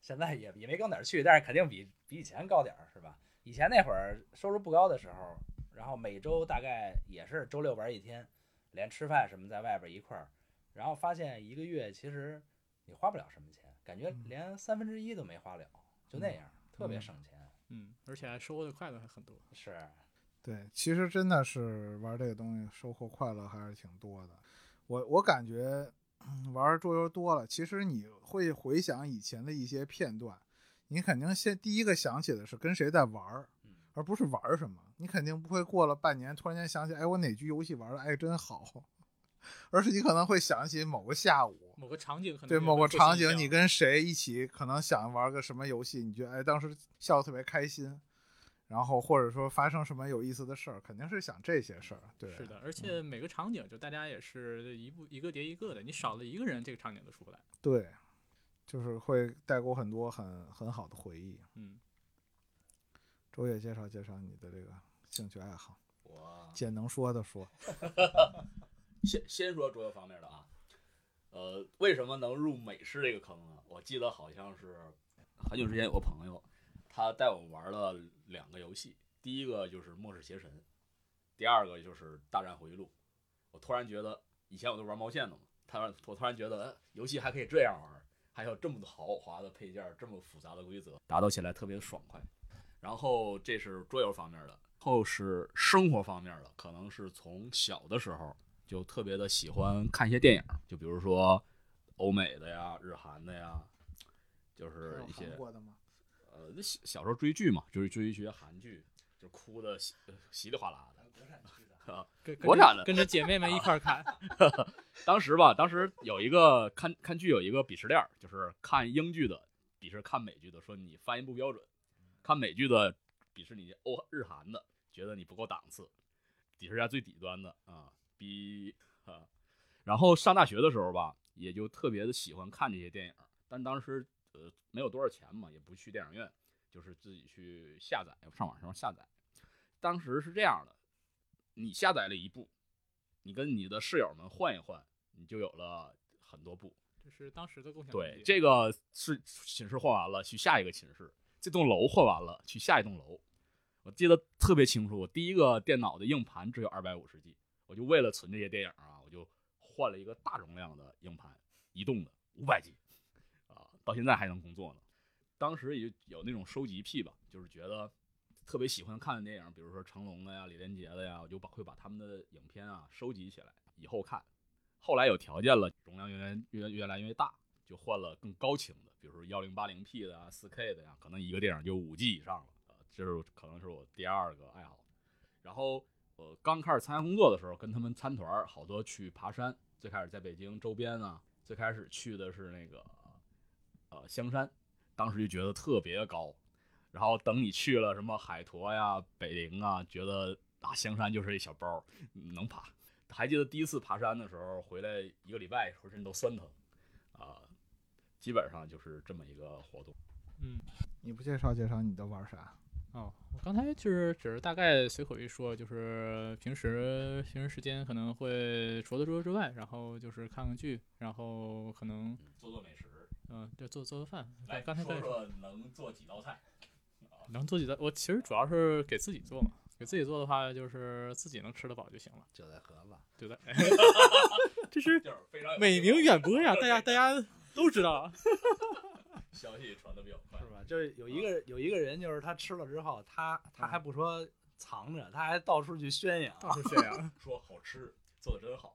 现在也也没高哪儿去，但是肯定比比以前高点儿，是吧？以前那会儿收入不高的时候，然后每周大概也是周六玩一天，连吃饭什么在外边一块儿，然后发现一个月其实你花不了什么钱，感觉连三分之一都没花了，就那样，特别省钱。嗯，而且还收获的快乐还很多。是，对，其实真的是玩这个东西收获快乐还是挺多的。我我感觉嗯玩桌游多了，其实你会回想以前的一些片段，你肯定先第一个想起的是跟谁在玩而不是玩什么。你肯定不会过了半年突然间想起，哎，我哪局游戏玩的哎真好，而是你可能会想起某个下午，某个场景可能对某个场景，你跟谁一起，可能想玩个什么游戏，你觉得哎当时笑得特别开心，然后或者说发生什么有意思的事儿，肯定是想这些事儿。对，是的，而且每个场景就大家也是一步一个叠一个的，你少了一个人，这个场景都出不来。对，就是会带给我很多很很好的回忆。嗯，周也介绍介绍你的这个兴趣爱好，我姐能说的说。先先说桌游方面的啊，呃，为什么能入美式这个坑呢？我记得好像是很久之前有个朋友，他带我玩了两个游戏，第一个就是《末世邪神》，第二个就是《大战回忆录》。我突然觉得，以前我都玩毛线的嘛，他我突然觉得，游戏还可以这样玩，还有这么豪华的配件，这么复杂的规则，打斗起来特别爽快。然后这是桌游方面的，后是生活方面的，可能是从小的时候就特别的喜欢看一些电影，就比如说欧美的呀、日韩的呀，就是一些韩国的吗？呃小小时候追剧嘛，就是追一些韩剧，就哭的稀稀里哗啦的。跟国产的跟着姐妹们一块儿看。当时吧，当时有一个看看剧有一个鄙视链，就是看英剧的鄙视看美剧的，说你发音不标准；看美剧的鄙视你欧日韩的，觉得你不够档次，鄙视一下最底端的啊，逼啊。然后上大学的时候吧，也就特别的喜欢看这些电影，但当时呃没有多少钱嘛，也不去电影院，就是自己去下载，上网上下载。当时是这样的，你下载了一部，你跟你的室友们换一换，你就有了很多部。这是当时的共享对，这个是寝室换完了，去下一个寝室；这栋楼换完了，去下一栋楼。我记得特别清楚，我第一个电脑的硬盘只有二百五十 G，我就为了存这些电影啊，我就换了一个大容量的硬盘，移动的五百 G，啊，到现在还能工作呢。当时也有那种收集癖吧，就是觉得特别喜欢看的电影，比如说成龙的呀、李连杰的呀，我就把会把他们的影片啊收集起来，以后看。后来有条件了，容量越来越越来越大，就换了更高清的，比如说幺零八零 P 的啊、四 K 的呀，可能一个电影就五 G 以上了。呃，这是可能是我第二个爱好。然后呃，刚开始参加工作的时候，跟他们参团，好多去爬山。最开始在北京周边啊，最开始去的是那个呃香山，当时就觉得特别高。然后等你去了什么海坨呀、北陵啊，觉得啊香山就是一小包，能爬。还记得第一次爬山的时候，回来一个礼拜，浑身都酸疼啊、基本上就是这么一个活动。嗯，你不介绍介绍你都玩啥？哦，我刚才就是只是大概随口一说，就是平时平时时间可能会除了桌游之外，然后就是看看剧，然后可能嗯，做做美食，嗯，就做做做饭。来刚才在说说能做几道菜。能做几道，我其实主要是给自己做嘛。给自己做的话，就是自己能吃得饱就行了，就在盒子，对不对？这是美名远播呀，大家大家都知道啊。消息传的比较快是。吧？就是有一个有一个人，就是他吃了之后，他他还不说藏着，他还到处去宣扬。到处宣扬，说好吃，做的真好。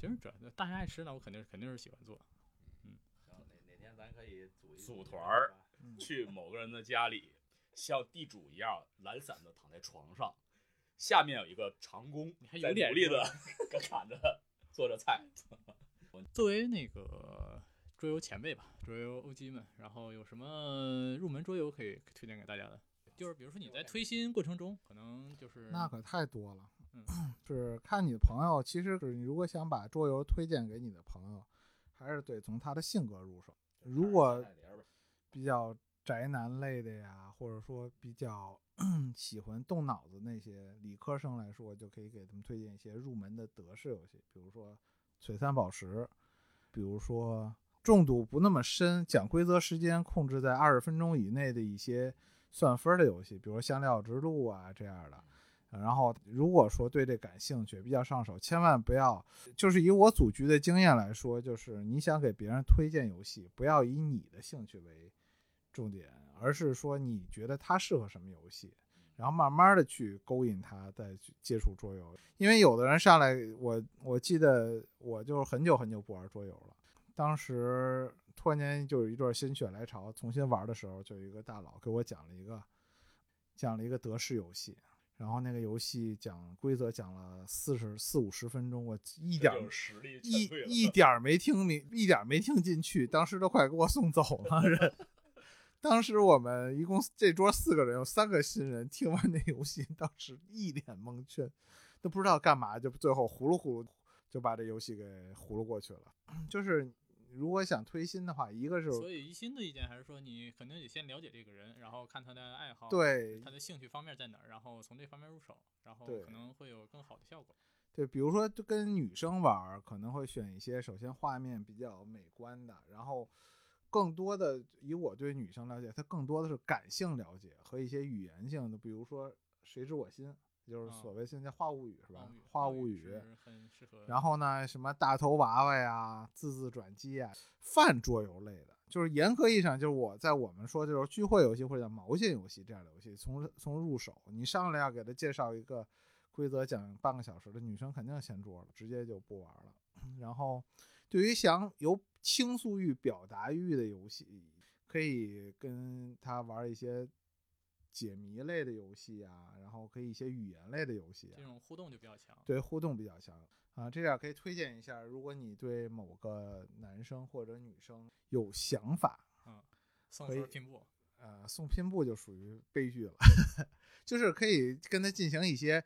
其实主要大家爱吃，那我肯定肯定是喜欢做。嗯行，哪哪天咱可以组一组团儿，去某个人的家里，像地主一样懒散的躺在床上，下面有一个长工你还在有点努力的搁 砍着做着菜。作为那个桌游前辈吧，桌游 OG 们，然后有什么入门桌游可以推荐给大家的？就是比如说你在推新过程中，可能就是那可太多了。嗯，是看你的朋友，其实是你如果想把桌游推荐给你的朋友，还是得从他的性格入手。如果比较宅男类的呀，或者说比较 喜欢动脑子那些理科生来说，就可以给他们推荐一些入门的德式游戏，比如说璀璨宝石，比如说重度不那么深，讲规则时间控制在二十分钟以内的一些算分的游戏，比如香料之路啊这样的。然后，如果说对这感兴趣，比较上手，千万不要，就是以我组局的经验来说，就是你想给别人推荐游戏，不要以你的兴趣为重点，而是说你觉得他适合什么游戏，然后慢慢的去勾引他，再去接触桌游。因为有的人上来，我我记得我就是很久很久不玩桌游了，当时突然间就有一段心血来潮，重新玩的时候，就有一个大佬给我讲了一个讲了一个德式游戏。然后那个游戏讲规则讲了四十四五十分钟，我一点实力一。一点儿没听明，一点儿没听进去，当时都快给我送走了人。当时我们一共这桌四个人，有三个新人，听完那游戏，当时一脸蒙圈，都不知道干嘛，就最后呼噜呼噜就把这游戏给糊噜过去了。就是如果想推新的话，一个是所以一心的意见还是说你肯定得先了解这个人，然后看他的爱好，对他的兴趣方面在哪儿，然后从这方面入手，然后可能会有更好的效果。对，比如说就跟女生玩儿，可能会选一些首先画面比较美观的，然后更多的以我对女生了解，她更多的是感性了解和一些语言性的，比如说谁知我心，就是啊所谓现在话物语是吧？话话物语。是很适合。然后呢，什么大头娃娃呀、字字转机啊，泛桌游类的，就是严格意义上，就是我在我们说就是聚会游戏或者叫毛线游戏这样的游戏，从从入手，你上来要给他介绍一个规则，讲半个小时的，女生肯定掀桌了，直接就不玩了。然后，对于想有倾诉欲、表达欲的游戏，可以跟他玩一些解谜类的游戏啊，然后可以一些语言类的游戏啊这，种互动就比较强。对互动比较强啊，这点可以推荐一下。如果你对某个男生或者女生有想法，送可以分拼布，呃，送拼布就属于悲剧了，就是可以跟他进行一些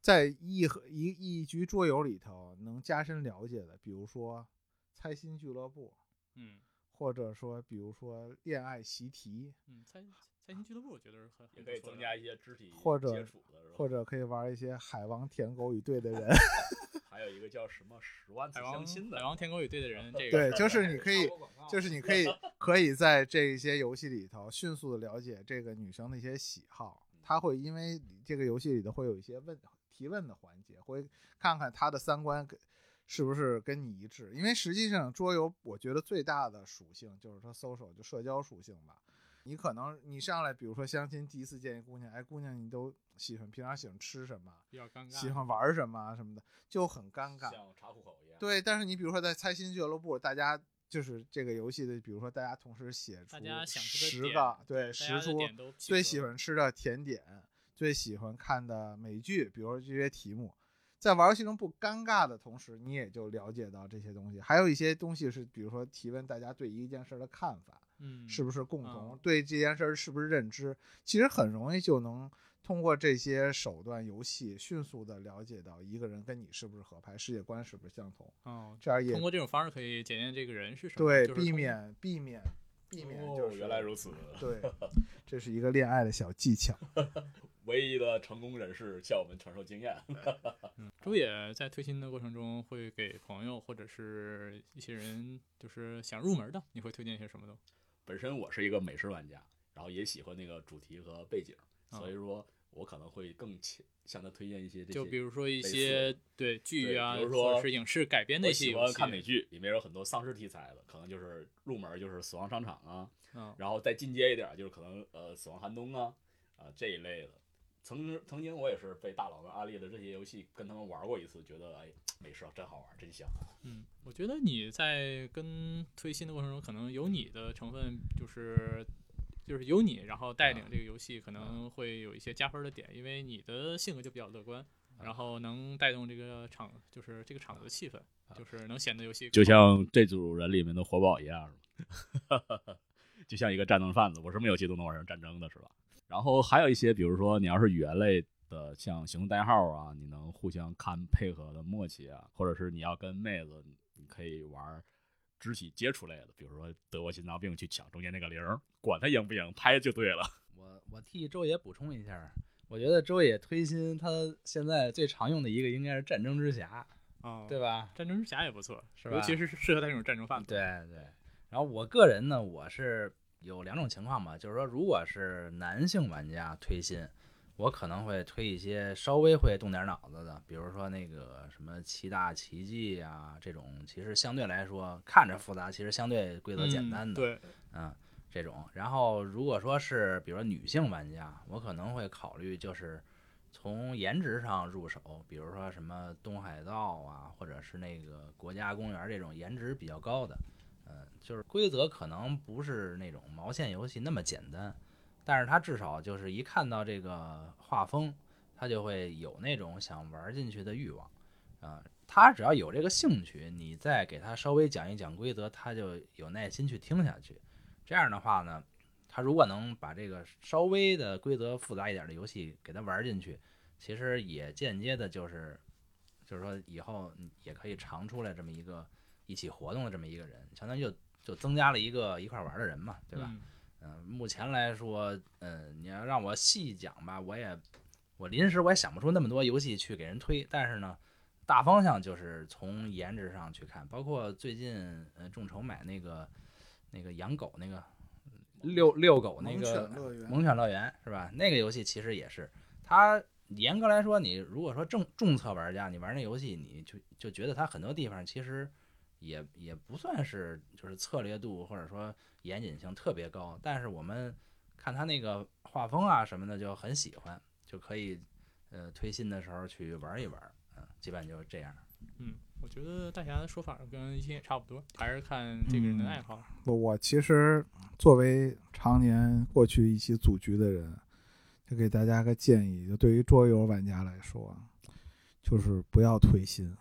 在一和一一局桌游里头能加深了解的，比如说猜心俱乐部，嗯或者说比如说恋爱习题，嗯，猜猜心俱乐部我觉得是很也可以增加一些肢体或者接触的，或者可以玩一些海王舔狗与队的人。还有一个叫什么十万次海王相亲的，海王舔狗与队的人，这个对，就是你 可以就是你可以可以在这些游戏里头迅速的了解这个女生的一些喜好，她会因为这个游戏里头会有一些问提问的环节，会看看她的三观跟是不是跟你一致？因为实际上桌游，我觉得最大的属性就是它 social 就社交属性吧。你可能你上来，比如说相亲第一次见一姑娘，哎，姑娘你都喜欢平常喜欢吃什么，比较尴尬，喜欢玩什么什么的，就很尴尬。像查户口一样。对，但是你比如说在猜心俱乐部，大家就是这个游戏的，比如说大家同时写出想出的十个，对，十出最喜欢吃的甜点，最喜欢看的美剧，比如说这些题目，在玩游戏中不尴尬的同时，你也就了解到这些东西。还有一些东西是，比如说提问大家对一件事儿的看法，嗯，是不是共同、嗯对这件事儿是不是认知，其实很容易就能通过这些手段游戏迅速的了解到一个人跟你是不是合拍，世界观是不是相同，哦，这样也通过这种方式可以检验这个人是什么，对避免避免避免就哦，是、原来如此。对，这是一个恋爱的小技巧。唯一的成功人士向我们传授经验。嗯，周野在推新的过程中会给朋友或者是一些人，就是想入门的，你会推荐一些什么东西？本身我是一个美食玩家，然后也喜欢那个主题和背景，哦所以说我可能会更倾向他推荐一些这些。就比如说一些对剧啊，比如说是影视改编的戏，喜欢看美剧，里面有很多丧尸题材的，可能就是入门就是《死亡商场》啊，嗯，然后再进阶一点就是可能呃《死亡寒冬》啊啊、这一类的。曾曾经我也是被大佬们安利的这些游戏，跟他们玩过一次，觉得哎美食真好玩，真香。嗯，我觉得你在跟推新的过程中，可能有你的成分，就是就是有你，然后带领这个游戏，可能会有一些加分的点，因为你的性格就比较乐观，然后能带动这个场，就是这个场子的气氛，就是能显得游戏就像这组人里面的活宝一样，就像一个战争贩子，我是没有戏都能玩上战争的，是吧？然后还有一些，比如说你要是语言类的，像行动代号啊，你能互相看配合的默契啊，或者是你要跟妹子，你可以玩肢体接触类的，比如说得过心脏病去抢中间那个零，管他赢不赢，拍就对了。我我替周爷补充一下，我觉得周爷推新他现在最常用的一个应该是战争之侠，啊，对吧？战争之侠也不错，是吧尤其是适合他这种战争贩子。对对。然后我个人呢，我是有两种情况吧，就是说，如果是男性玩家推新，我可能会推一些稍微会动点脑子的，比如说那个什么七大奇迹啊这种，其实相对来说看着复杂，其实相对规则简单的。嗯对，嗯，这种。然后如果说是比如说女性玩家，我可能会考虑就是从颜值上入手，比如说什么东海道啊，或者是那个国家公园这种颜值比较高的。嗯，就是规则可能不是那种毛线游戏那么简单，但是他至少就是一看到这个画风，他就会有那种想玩进去的欲望。啊、他只要有这个兴趣，你再给他稍微讲一讲规则，他就有耐心去听下去。这样的话呢，他如果能把这个稍微的规则复杂一点的游戏给他玩进去，其实也间接的就是，就是说以后也可以常出来这么一个一起活动的这么一个人，相当于就就增加了一个一块玩的人嘛，对吧？嗯嗯、目前来说，嗯、你要让我细讲吧，我也我临时我也想不出那么多游戏去给人推，但是呢，大方向就是从颜值上去看，包括最近呃众筹买那个那个养狗那个遛遛狗那萌个犬乐园萌犬乐园是吧？那个游戏其实也是，它严格来说，你如果说重重测玩家，你玩那游戏，你就就觉得它很多地方其实也也不算是就是策略度或者说严谨性特别高，但是我们看他那个画风啊什么的就很喜欢，就可以呃推新的时候去玩一玩，嗯，基本就是这样。嗯，我觉得大侠的说法跟一心也差不多，还是看这个人的爱好。我我其实作为常年过去一起组局的人，就给大家个建议，就对于桌游玩家来说，就是不要推新。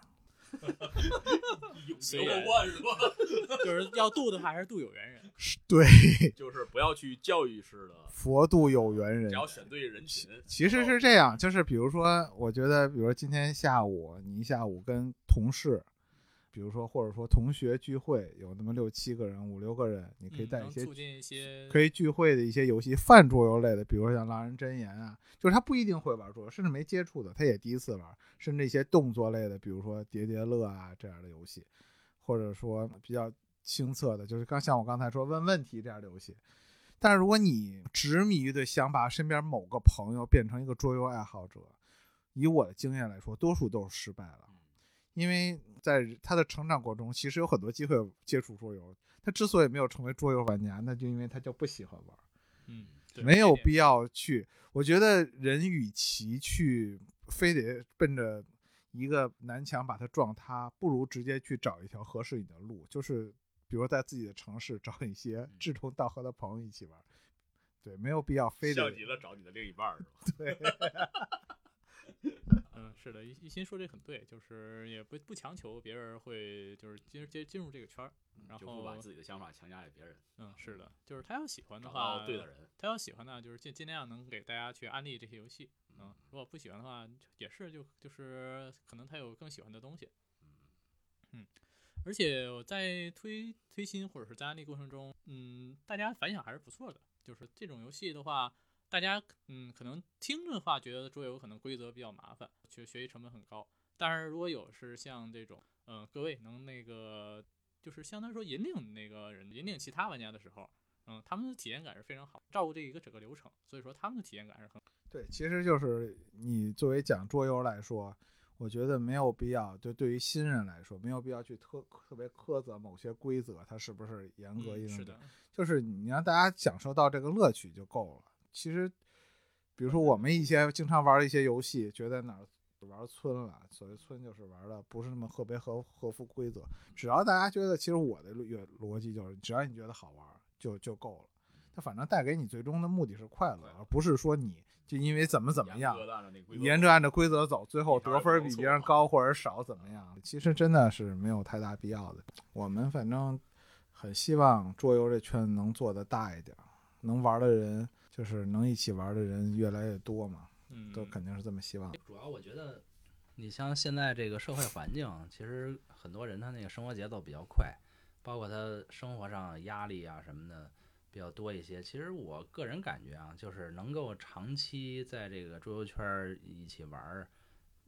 虽然万是吧？就是要度的话，还是度有缘人。对，就是不要去教育式的，佛度有缘人只。要选对人群。其实是这样，就是比如说，我觉得，比如说今天下午你一下午跟同事，比如说或者说同学聚会，有那么六七个人、五六个人，你可以嗯带一些能促进一些可以聚会的一些游戏，泛桌游类的，比如说像狼人真言啊，就是他不一定会玩桌游，甚至没接触的，他也第一次玩，甚至一些动作类的，比如说叠叠乐啊这样的游戏，或者说比较清澈的，就是刚像我刚才说问问题这样的游戏。但是如果你执迷于的想把身边某个朋友变成一个桌游爱好者，以我的经验来说，多数都是失败了。因为在他的成长过程中，其实有很多机会接触桌游。他之所以没有成为桌游玩家，那就因为他就不喜欢玩，嗯，没有必要去。我觉得人与其去非得奔着一个南墙把它撞塌，不如直接去找一条合适你的路，就是比如在自己的城市找一些嗯志同道合的朋友一起玩。对，没有必要非得像极了找你的另一半是吧？对。嗯，是的，一一心说这很对，就是也不不强求别人会就是进进进入这个圈儿，然后不把自己的想法强加给别人，嗯，是的，就是他要喜欢的话，对的人。他要喜欢呢，就是尽尽量能给大家去安利这些游戏，嗯，如果不喜欢的话，也是就就是可能他有更喜欢的东西，嗯，而且我在推推新或者是在安利过程中，嗯，大家反响还是不错的。就是这种游戏的话，大家嗯可能听着的话觉得桌游可能规则比较麻烦，学学习成本很高。但是如果有是像这种，嗯、各位能那个就是相当于说引领那个人，引领其他玩家的时候，嗯，他们的体验感是非常好，照顾这一个整个流程，所以说他们的体验感是很对，其实就是你作为讲桌游来说，我觉得没有必要，就对于新人来说，没有必要去特特别苛责某些规则，它是不是严格应对。嗯是的，就是你让大家享受到这个乐趣就够了。其实，比如说我们一些经常玩的一些游戏，觉得哪儿玩村了，所谓村就是玩的不是那么特别合合乎规则。只要大家觉得，其实我的逻逻辑就是，只要你觉得好玩就就够了。它反正带给你最终的目的是快乐，而不是说你就因为怎么怎么样严，格地按照那个规则沿着按照规则走，最后得分比别人高或者少怎么样？其实真的是没有太大必要的。我们反正很希望桌游这圈子能做得大一点儿，能玩的人就是能一起玩的人越来越多嘛，嗯，都肯定是这么希望。主要我觉得，你像现在这个社会环境，其实很多人他那个生活节奏比较快，包括他生活上压力啊什么的比较多一些。其实我个人感觉啊，就是能够长期在这个桌游圈儿一起玩儿，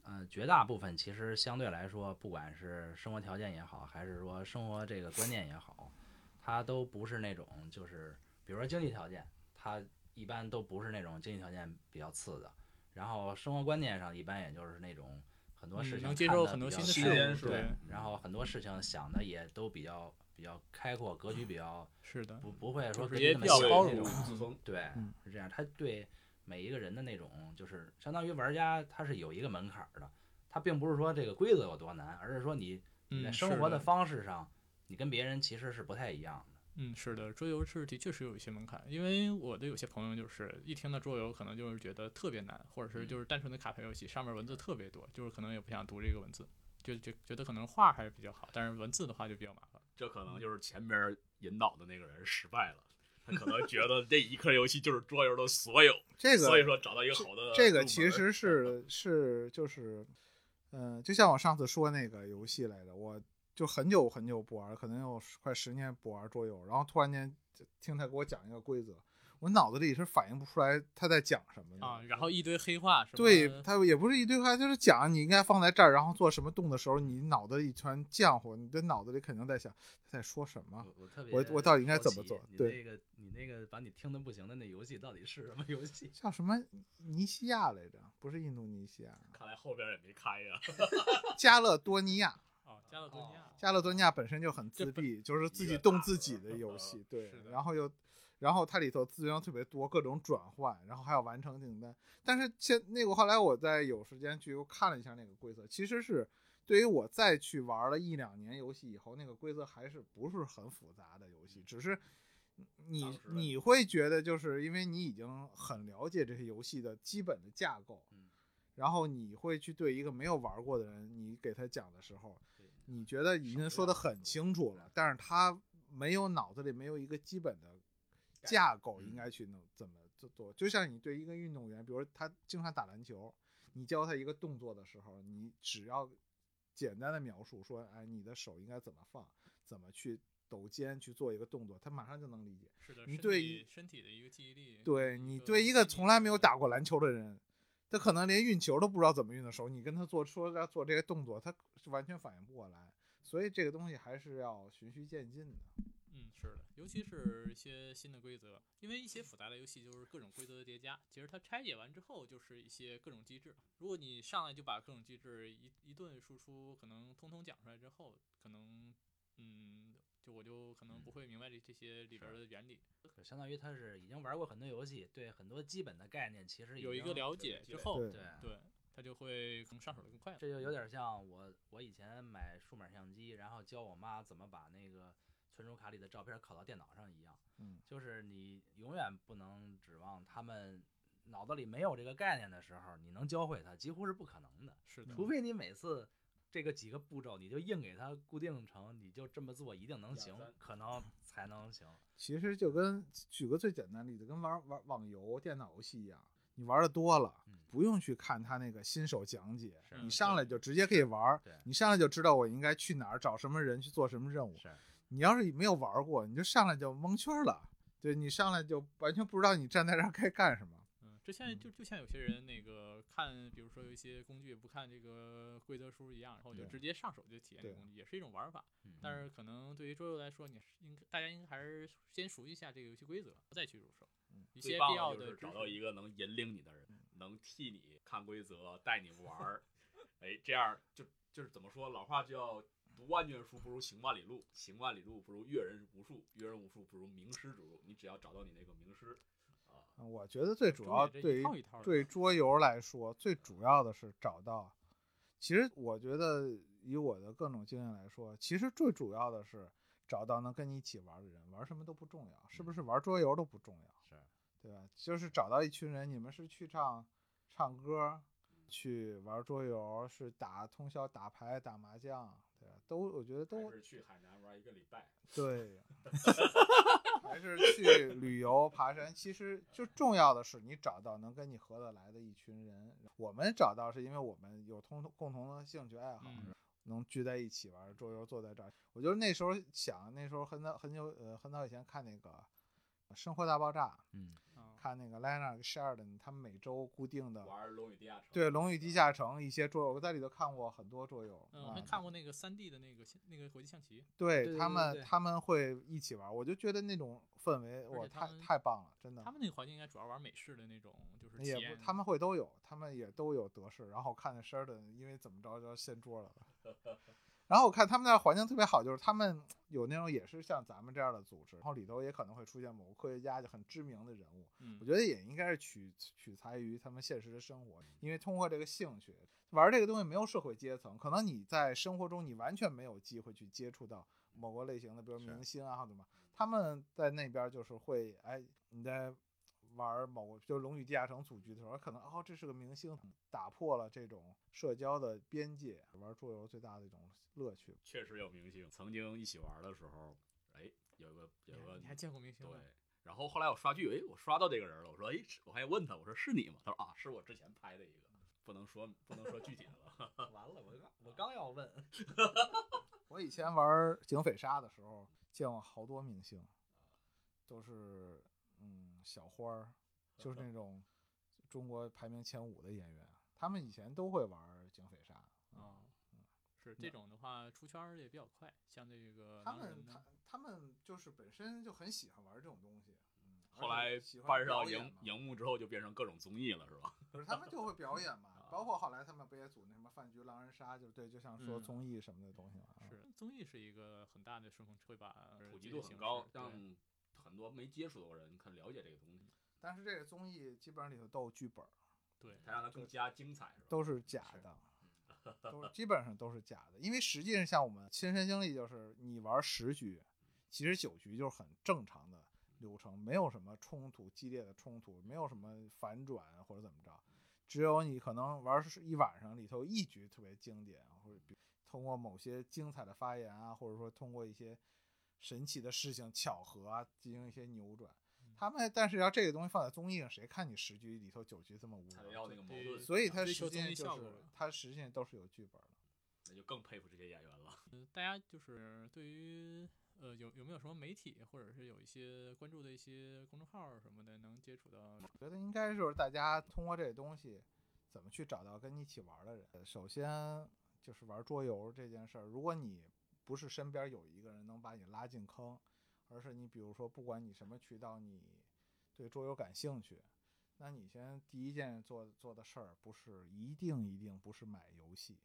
呃，绝大部分其实相对来说，不管是生活条件也好，还是说生活这个观念也好，他都不是那种就是，比如说经济条件，他一般都不是那种经济条件比较次的。然后生活观念上一般也就是那种很多事情嗯能接受很多比较新的事物对对，然后很多事情想的也都比较比较开阔，格局比较 是的，不不会说就是跟你那么包容那种自封。对嗯，是这样。他对每一个人的那种，就是相当于玩家，他是有一个门槛儿的。他并不是说这个规则有多难，而是说你你在嗯，生活的方式上，你跟别人其实是不太一样的。嗯，是的，桌游是的确是有一些门槛，因为我的有些朋友就是一听到桌游，可能就是觉得特别难，或者是就是单纯的卡牌游戏，上面文字特别多，就是可能也不想读这个文字，就就觉得可能画还是比较好，但是文字的话就比较麻烦。这可能就是前边引导的那个人失败了，他可能觉得这一颗游戏就是桌游的所有，这个所以说找到一个好的这个其实是是就是，嗯、就像我上次说那个游戏来的，我就很久很久不玩，可能有快十年不玩桌游，然后突然间就听他给我讲一个规则，我脑子里是反应不出来他在讲什么的。啊，然后一堆黑话是吧？对他也不是一堆话，就是讲你应该放在这儿，然后做什么动的时候，你脑子里一团浆糊，你的脑子里肯定在想他在说什么。我我特别我我到底应该怎么做对那个你那个把你听的不行的那游戏到底是什么游戏？叫什么尼西亚来着？不是印度尼西亚，看来后边也没开呀。加勒多尼亚。哦，加勒多尼亚，加勒多尼亚本身就很自闭，就是自己动自己的游戏，对然后又，然后它里头资源特别多，各种转换，然后还要完成订单。但是现那个后来我在有时间去又看了一下那个规则，其实是对于我再去玩了一两年游戏以后，那个规则还是不是很复杂的游戏，只是你你会觉得就是因为你已经很了解这些游戏的基本的架构，嗯，然后你会去对一个没有玩过的人，你给他讲的时候，对你觉得已经说的很清楚了，但是他没有脑子里没有一个基本的架构，嗯应该去能怎么做做。就像你对一个运动员，比如他经常打篮球，你教他一个动作的时候，你只要简单的描述说，哎，你的手应该怎么放，怎么去抖肩去做一个动作，他马上就能理解。是的，你对体身体的一个记忆力，对你对一个从来没有打过篮球的人，他可能连运球都不知道怎么运的时候，你跟他做说要做这些动作，他是完全反应不过来。所以这个东西还是要循序渐进的。嗯，是的，尤其是一些新的规则，因为一些复杂的游戏就是各种规则的叠加，其实它拆解完之后就是一些各种机制。如果你上来就把各种机制一一顿输出，可能通通讲出来之后，可能嗯，就我就可能不会明白这这些里边的原理。就相当于他是已经玩过很多游戏，对很多基本的概念其实有一个了解之后，对对对，他就会更上手的更快。这就有点像我我以前买数码相机，然后教我妈怎么把那个存储卡里的照片拷到电脑上一样。嗯，就是你永远不能指望他们脑子里没有这个概念的时候，你能教会他，几乎是不可能的。是的，除非你每次这个几个步骤你就硬给它固定成，你就这么做一定能行，可能才能行。其实就跟举个最简单例子，跟玩玩网游、电脑游戏一样，你玩的多了，嗯不用去看他那个新手讲解，你上来就直接可以玩，对你上来就知道我应该去哪儿找什么人去做什么任务。是，你要是没有玩过，你就上来就蒙圈了，对你上来就完全不知道你站在这儿该干什么。嗯，这现在就就像有些人那个看，比如说有一些工具不看这个规则书一样，然后就直接上手就体验这工具，也是一种玩法。嗯但是可能对于桌游来说，你是应该大家应该还是先熟悉一下这个游戏规则，再去入手。嗯一些必要的就是找到。一个能引领你的人，能替你看规则，带你玩儿。哎，这样就就是怎么说？老话叫“读万卷书不如行万里路，行万里路不如阅人无数，阅人无数不如名师指路。”你只要找到你那个名师我觉得最主要对于对桌游来说，最主要的是找到。其实我觉得，以我的各种经验来说，其实最主要的是找到能跟你一起玩的人，玩什么都不重要，是不是玩桌游都不重要，是，对吧？就是找到一群人，你们是去唱唱歌，去玩桌游，是打通宵打牌、打麻将？都我觉得都是去海南玩一个礼拜。对，还是去旅游爬山。其实就重要的是你找到能跟你合得来的一群人。我们找到是因为我们有通共同的兴趣爱好，嗯能聚在一起玩桌游，坐在这儿。我就那时候想，那时候很早很久呃很早以前看那个《生活大爆炸》，嗯，啊看那个 Leonard Sheridan 他们每周固定的。玩《龙与地下城》。对《龙与地下城》一些桌游，我在里头看过很多桌游。嗯，啊还看过那个三 D 的那个那个国际象棋，对对对对他们，他们会一起玩，我就觉得那种氛围，而我太太棒了，真的他。们那个环境应该主要玩美式的那种，就是也不，他们会都有，他们也都有德式。然后看那 Sheridan，因为怎么着就要掀桌了。然后我看他们那儿环境特别好，就是他们有那种也是像咱们这样的组织，然后里头也可能会出现某个科学家就很知名的人物，嗯。我觉得也应该是取取材于他们现实的生活，因为通过这个兴趣玩这个东西没有社会阶层，可能你在生活中你完全没有机会去接触到某个类型的，比如明星啊或者什么，他们在那边就是会哎你在玩某个就是《龙与地下城》组局的时候，可能哦这是个明星，打破了这种社交的边界，玩桌游最大的一种乐趣。确实有明星，曾经一起玩的时候，哎，有个有个你还见过明星对？，然后后来我刷剧，哎，我刷到这个人了，我说，哎，我还问他，我说是你吗？他说啊，是我之前拍的一个，不能说 不能说具体的了。完了，我刚我刚要问，我以前玩警匪杀的时候，见过好多明星，都是嗯小花儿，就是那种中国排名前五的演员，他们以前都会玩警匪杀。啊，是这种的话出圈儿也比较快，像这个他们他他们就是本身就很喜欢玩这种东西，嗯，后来喜欢搬上荧荧幕之后，就变成各种综艺了，是吧？可是他们就会表演嘛啊，包括后来他们不也组那什么饭局狼人杀，就对，就像说嗯综艺什么的东西嘛。啊是综艺是一个很大的顺风车，会把普及度很高式，对让很多没接触过的人很了解这个东西，但是这个综艺基本上里头都有剧本儿，对才让它更加精彩，是吧？都是假的，都是基本上都是假的。因为实际上像我们亲身经历，就是你玩十局，其实九局就是很正常的流程，没有什么冲突、激烈的冲突，没有什么反转或者怎么着。只有你可能玩一晚上里头一局特别经典，或者比通过某些精彩的发言啊，或者说通过一些神奇的事情、巧合啊，进行一些扭转。他们但是要这个东西放在综艺上，谁看你十局里头九局这么无聊？要那个矛盾，所以它实际上综艺效果就是它实际上都是有剧本的。那就更佩服这些演员了。呃，大家就是对于呃有有没有什么媒体或者是有一些关注的一些公众号什么的，能接触到？我觉得应该就是大家通过这个东西，怎么去找到跟你一起玩的人。呃首先就是玩桌游这件事儿，如果你不是身边有一个人能把你拉进坑，而是你比如说，不管你什么渠道，你对桌游感兴趣，那你先第一件做做的事儿，不是一定一定不是买游戏。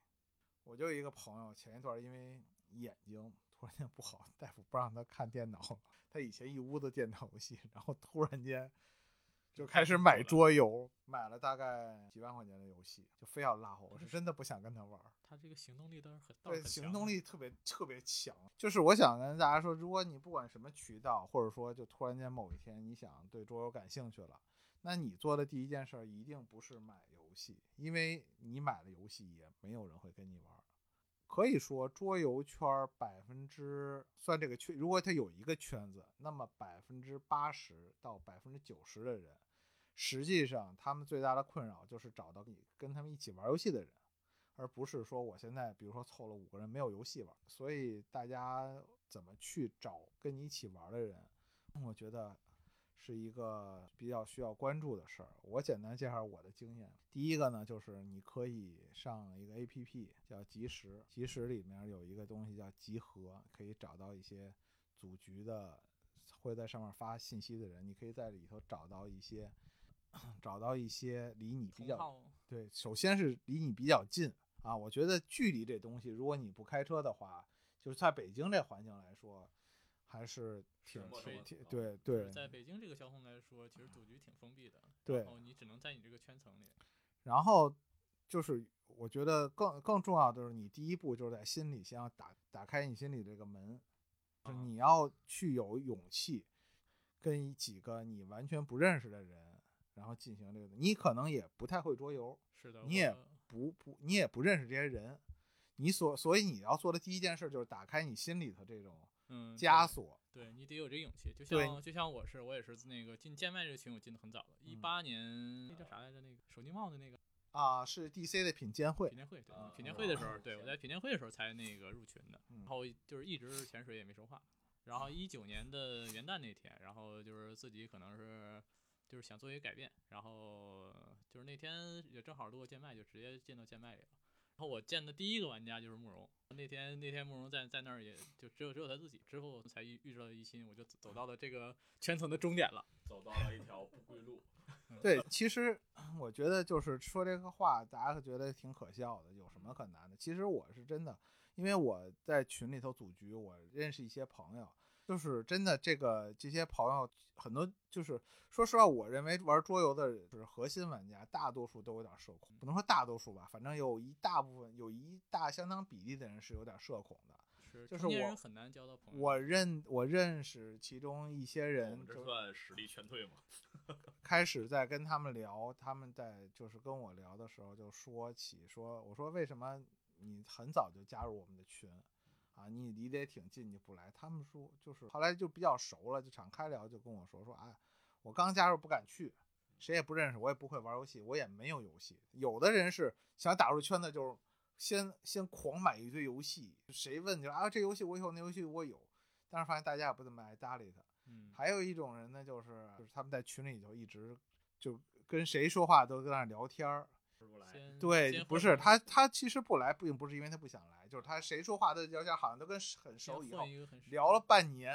我就有一个朋友，前一段因为眼睛突然间不好，大夫不让他看电脑，他以前一屋子电脑游戏，然后突然间就开始买桌游，买了大概几万块钱的游戏，就非要拉我，我是真的不想跟他玩儿。他这个行动力倒是很，倒是对，行动力特别特别强。就是我想跟大家说，如果你不管什么渠道，或者说就突然间某一天你想对桌游感兴趣了，那你做的第一件事儿一定不是买游戏，因为你买了游戏也没有人会跟你玩儿。可以说，桌游圈百分之算这个圈，如果它有一个圈子，那么百分之八十到百分之九十的人，实际上他们最大的困扰就是找到你跟他们一起玩游戏的人。而不是说我现在比如说凑了五个人没有游戏玩，所以大家怎么去找跟你一起玩的人，我觉得是一个比较需要关注的事儿。我简单介绍我的经验，第一个呢就是你可以上一个 APP 叫即时，即时里面有一个东西叫集合，可以找到一些组局的会在上面发信息的人，你可以在里头找到一些。找到一些离你比较对，首先是离你比较近啊。我觉得距离这东西，如果你不开车的话，就是在北京这环境来说，还是挺挺对对在北京这个交通来说，其实赌局挺封闭的，对然后你只能在你这个圈层里。然后就是我觉得更更重要的就是你第一步就是在心里先要打打开你心里这个门，就你要去有勇气跟几个你完全不认识的人，然后进行这个，你可能也不太会桌游，是的，你也不不你也不认识这些人，你所所以你要做的第一件事就是打开你心里头这种嗯枷锁，对你得有这个勇气，就像就像我是，我也是那个进贱卖这个群，我进的很早的，一嗯。八年那叫啥来着？那个手机帽的那个。啊，是 DC 的品鉴会品，鉴会，对啊，品鉴会的时候，啊对我在品鉴会的时候才那个入群的，嗯。然后就是一直潜水也没说话，然后一九年的元旦那天，然后就是自己可能是就是想做一个改变，然后就是那天也正好路过贱卖，就直接进到贱卖里了。然后我见的第一个玩家就是慕容，那天那天慕容在在那儿也就只有只有他自己，之后才遇遇到了一心，我就走走到了这个圈层的终点了。走到了一条不归路。对，其实我觉得就是说这个话，大家会觉得挺可笑的，有什么可难的？其实我是真的，因为我在群里头组局，我认识一些朋友，就是真的这个这些朋友很多，就是说实话，我认为玩桌游的就是核心玩家，大多数都有点社恐，不能说大多数吧，反正有一大部分有一大相当比例的人是有点社恐的。是，就是我很难交到朋友。我认我认识其中一些人，这就算实力劝退吗？开始在跟他们聊，他们在就是跟我聊的时候就说起说，我说为什么你很早就加入我们的群啊？你离得也挺近，你不来？他们说就是后来就比较熟了，就敞开聊，就跟我说说，哎，我刚加入不敢去，谁也不认识，我也不会玩游戏，我也没有游戏。有的人是想打入圈子，就是先先狂买一堆游戏，谁问就啊这游戏我有，那游戏我有，但是发现大家也不怎么爱搭理他。嗯，还有一种人呢，就是就是他们在群里就一直就跟谁说话都在那聊天儿。吃不来。对，不是他他其实不来，并不是因为他不想来，就是他谁说话都聊天，好像都跟很熟以后聊了半年，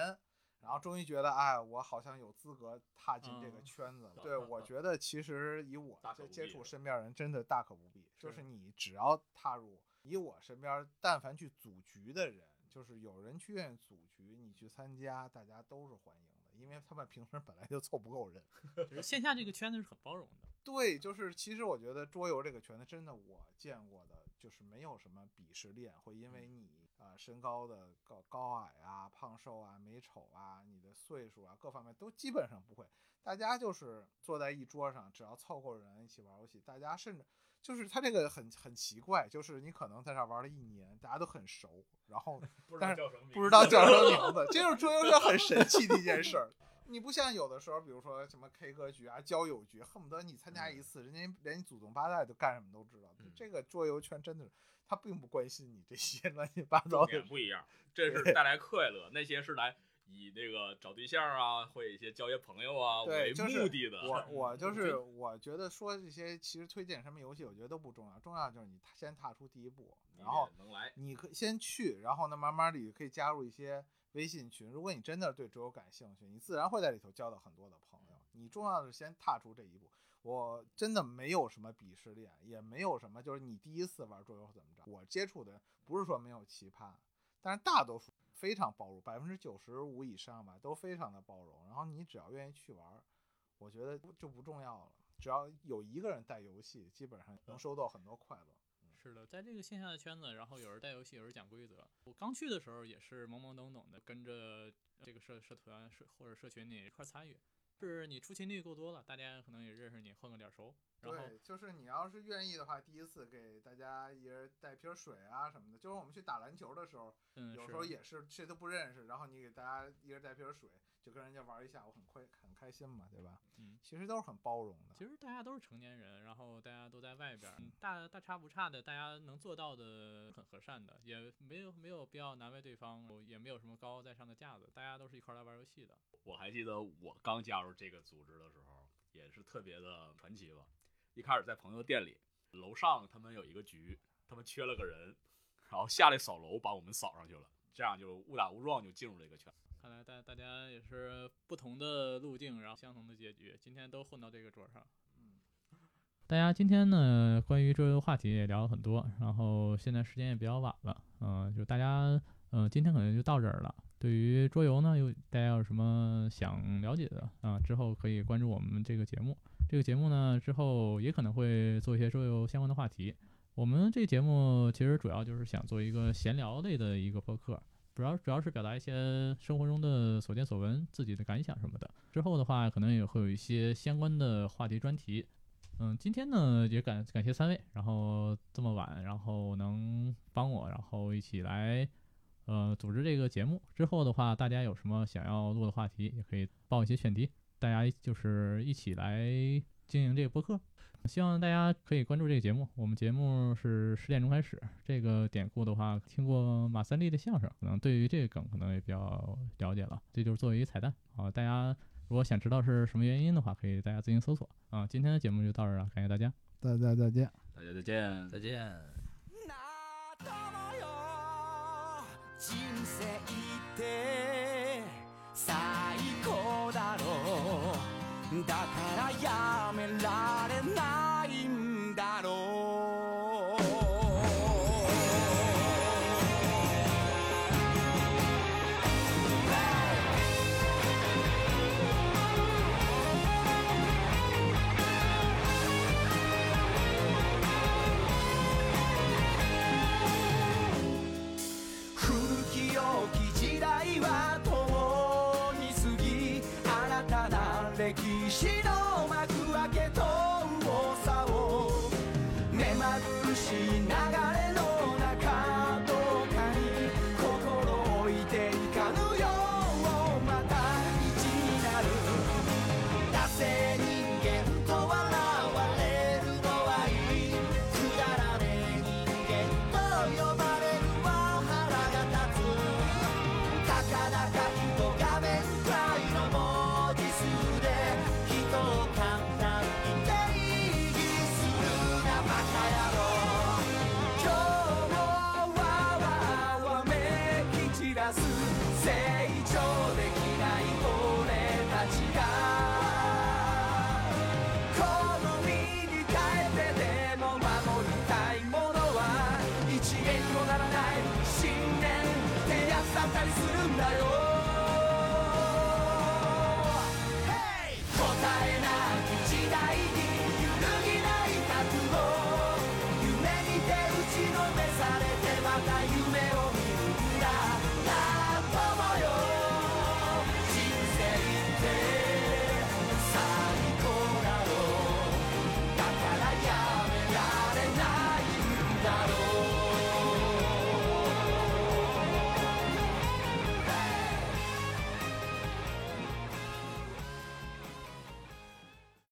然后终于觉得，哎，我好像有资格踏进这个嗯圈子了。对，我觉得其实以我大可不接接触身边人，真的大可不必。就是是你只要踏入，以我身边但凡去组局的人，就是有人去愿意组局，你去参加，大家都是欢迎的，因为他们平时本来就凑不够人。就是线下这个圈子是很包容的。对，就是其实我觉得桌游这个圈子真的我见过的，就是没有什么鄙视链，会因为你啊、呃身高的高高矮啊、胖瘦啊、美丑啊、你的岁数啊各方面都基本上不会，大家就是坐在一桌上，只要凑够人一起玩游戏，大家甚至就是他这个很很奇怪，就是你可能在这玩了一年，大家都很熟，然后 不知但是道叫什么名字，不知道叫什么 名字，这就是桌游圈很神奇的一件事儿。你不像有的时候，比如说什么 K 歌局啊、交友局，恨不得你参加一次，人家连你祖宗八代都干什么都知道。嗯这个桌游圈真的是，他并不关心你这些 乱七八糟重的点不一样，这是带来快乐，那些是来以这个找对象啊，或者一些交些朋友啊为目的的。我我就 是我觉得说这些其实推荐什么游戏，我觉得都不重要，重要就是你先踏出第一步，然后得能来，你可以先去，然后呢，慢慢的也可以加入一些微信群，如果你真的对桌游感兴趣，你自然会在里头交到很多的朋友。你重要的是先踏出这一步。我真的没有什么鄙视链，也没有什么就是你第一次玩桌游怎么着。我接触的不是说没有奇葩，但是大多数非常包容，百分之九十五以上吧都非常的包容。然后你只要愿意去玩，我觉得就不重要了。只要有一个人带游戏，基本上能收到很多快乐。是的，在这个线下的圈子，然后有人带游戏，有人讲规则。我刚去的时候也是懵懵懂懂的，跟着这个社社团社或者社群里一块参与。是你出勤率够多了，大家可能也认识你，混个脸熟。对，就是你要是愿意的话，第一次给大家一人带瓶水啊什么的。就是我们去打篮球的时候，有时候也是谁都不认识，然后你给大家一人带瓶水。就跟人家玩一下，我很快很开心嘛，对吧？嗯，其实都是很包容的。其实大家都是成年人，然后大家都在外边，大大差不差的，大家能做到的很和善的，也没有没有必要难为对方，也没有什么高高在上的架子，大家都是一块来玩游戏的。我还记得我刚加入这个组织的时候，也是特别的传奇吧。一开始在朋友店里，楼上他们有一个局，他们缺了个人，然后下来扫楼把我们扫上去了，这样就误打误撞就进入了一个圈。看来大大家也是不同的路径，然后相同的结局。今天都混到这个桌上。嗯，大家今天呢，关于这个话题也聊了很多，然后现在时间也比较晚了，嗯，就大家，嗯，今天可能就到这儿了。对于桌游呢，有大家有什么想了解的啊？之后可以关注我们这个节目。这个节目呢，之后也可能会做一些桌游相关的话题。我们这节目其实主要就是想做一个闲聊类的一个播客。主要主要是表达一些生活中的所见所闻、自己的感想什么的。之后的话，可能也会有一些相关的话题专题。嗯，今天呢也感感谢三位，然后这么晚，然后能帮我，然后一起来呃组织这个节目。之后的话，大家有什么想要录的话题，也可以报一些选题，大家就是一起来经营这个播客。希望大家可以关注这个节目。我们节目是十点钟开始。这个典故的话，听过马三立的相声，可能对于这个梗可能也比较了解了。这就是作为一个彩蛋。啊，大家如果想知道是什么原因的话，可以大家自行搜索。啊，今天的节目就到这儿了，感谢大家，大家再见，大家再见，再见。人生って最高だろう。だからやめられない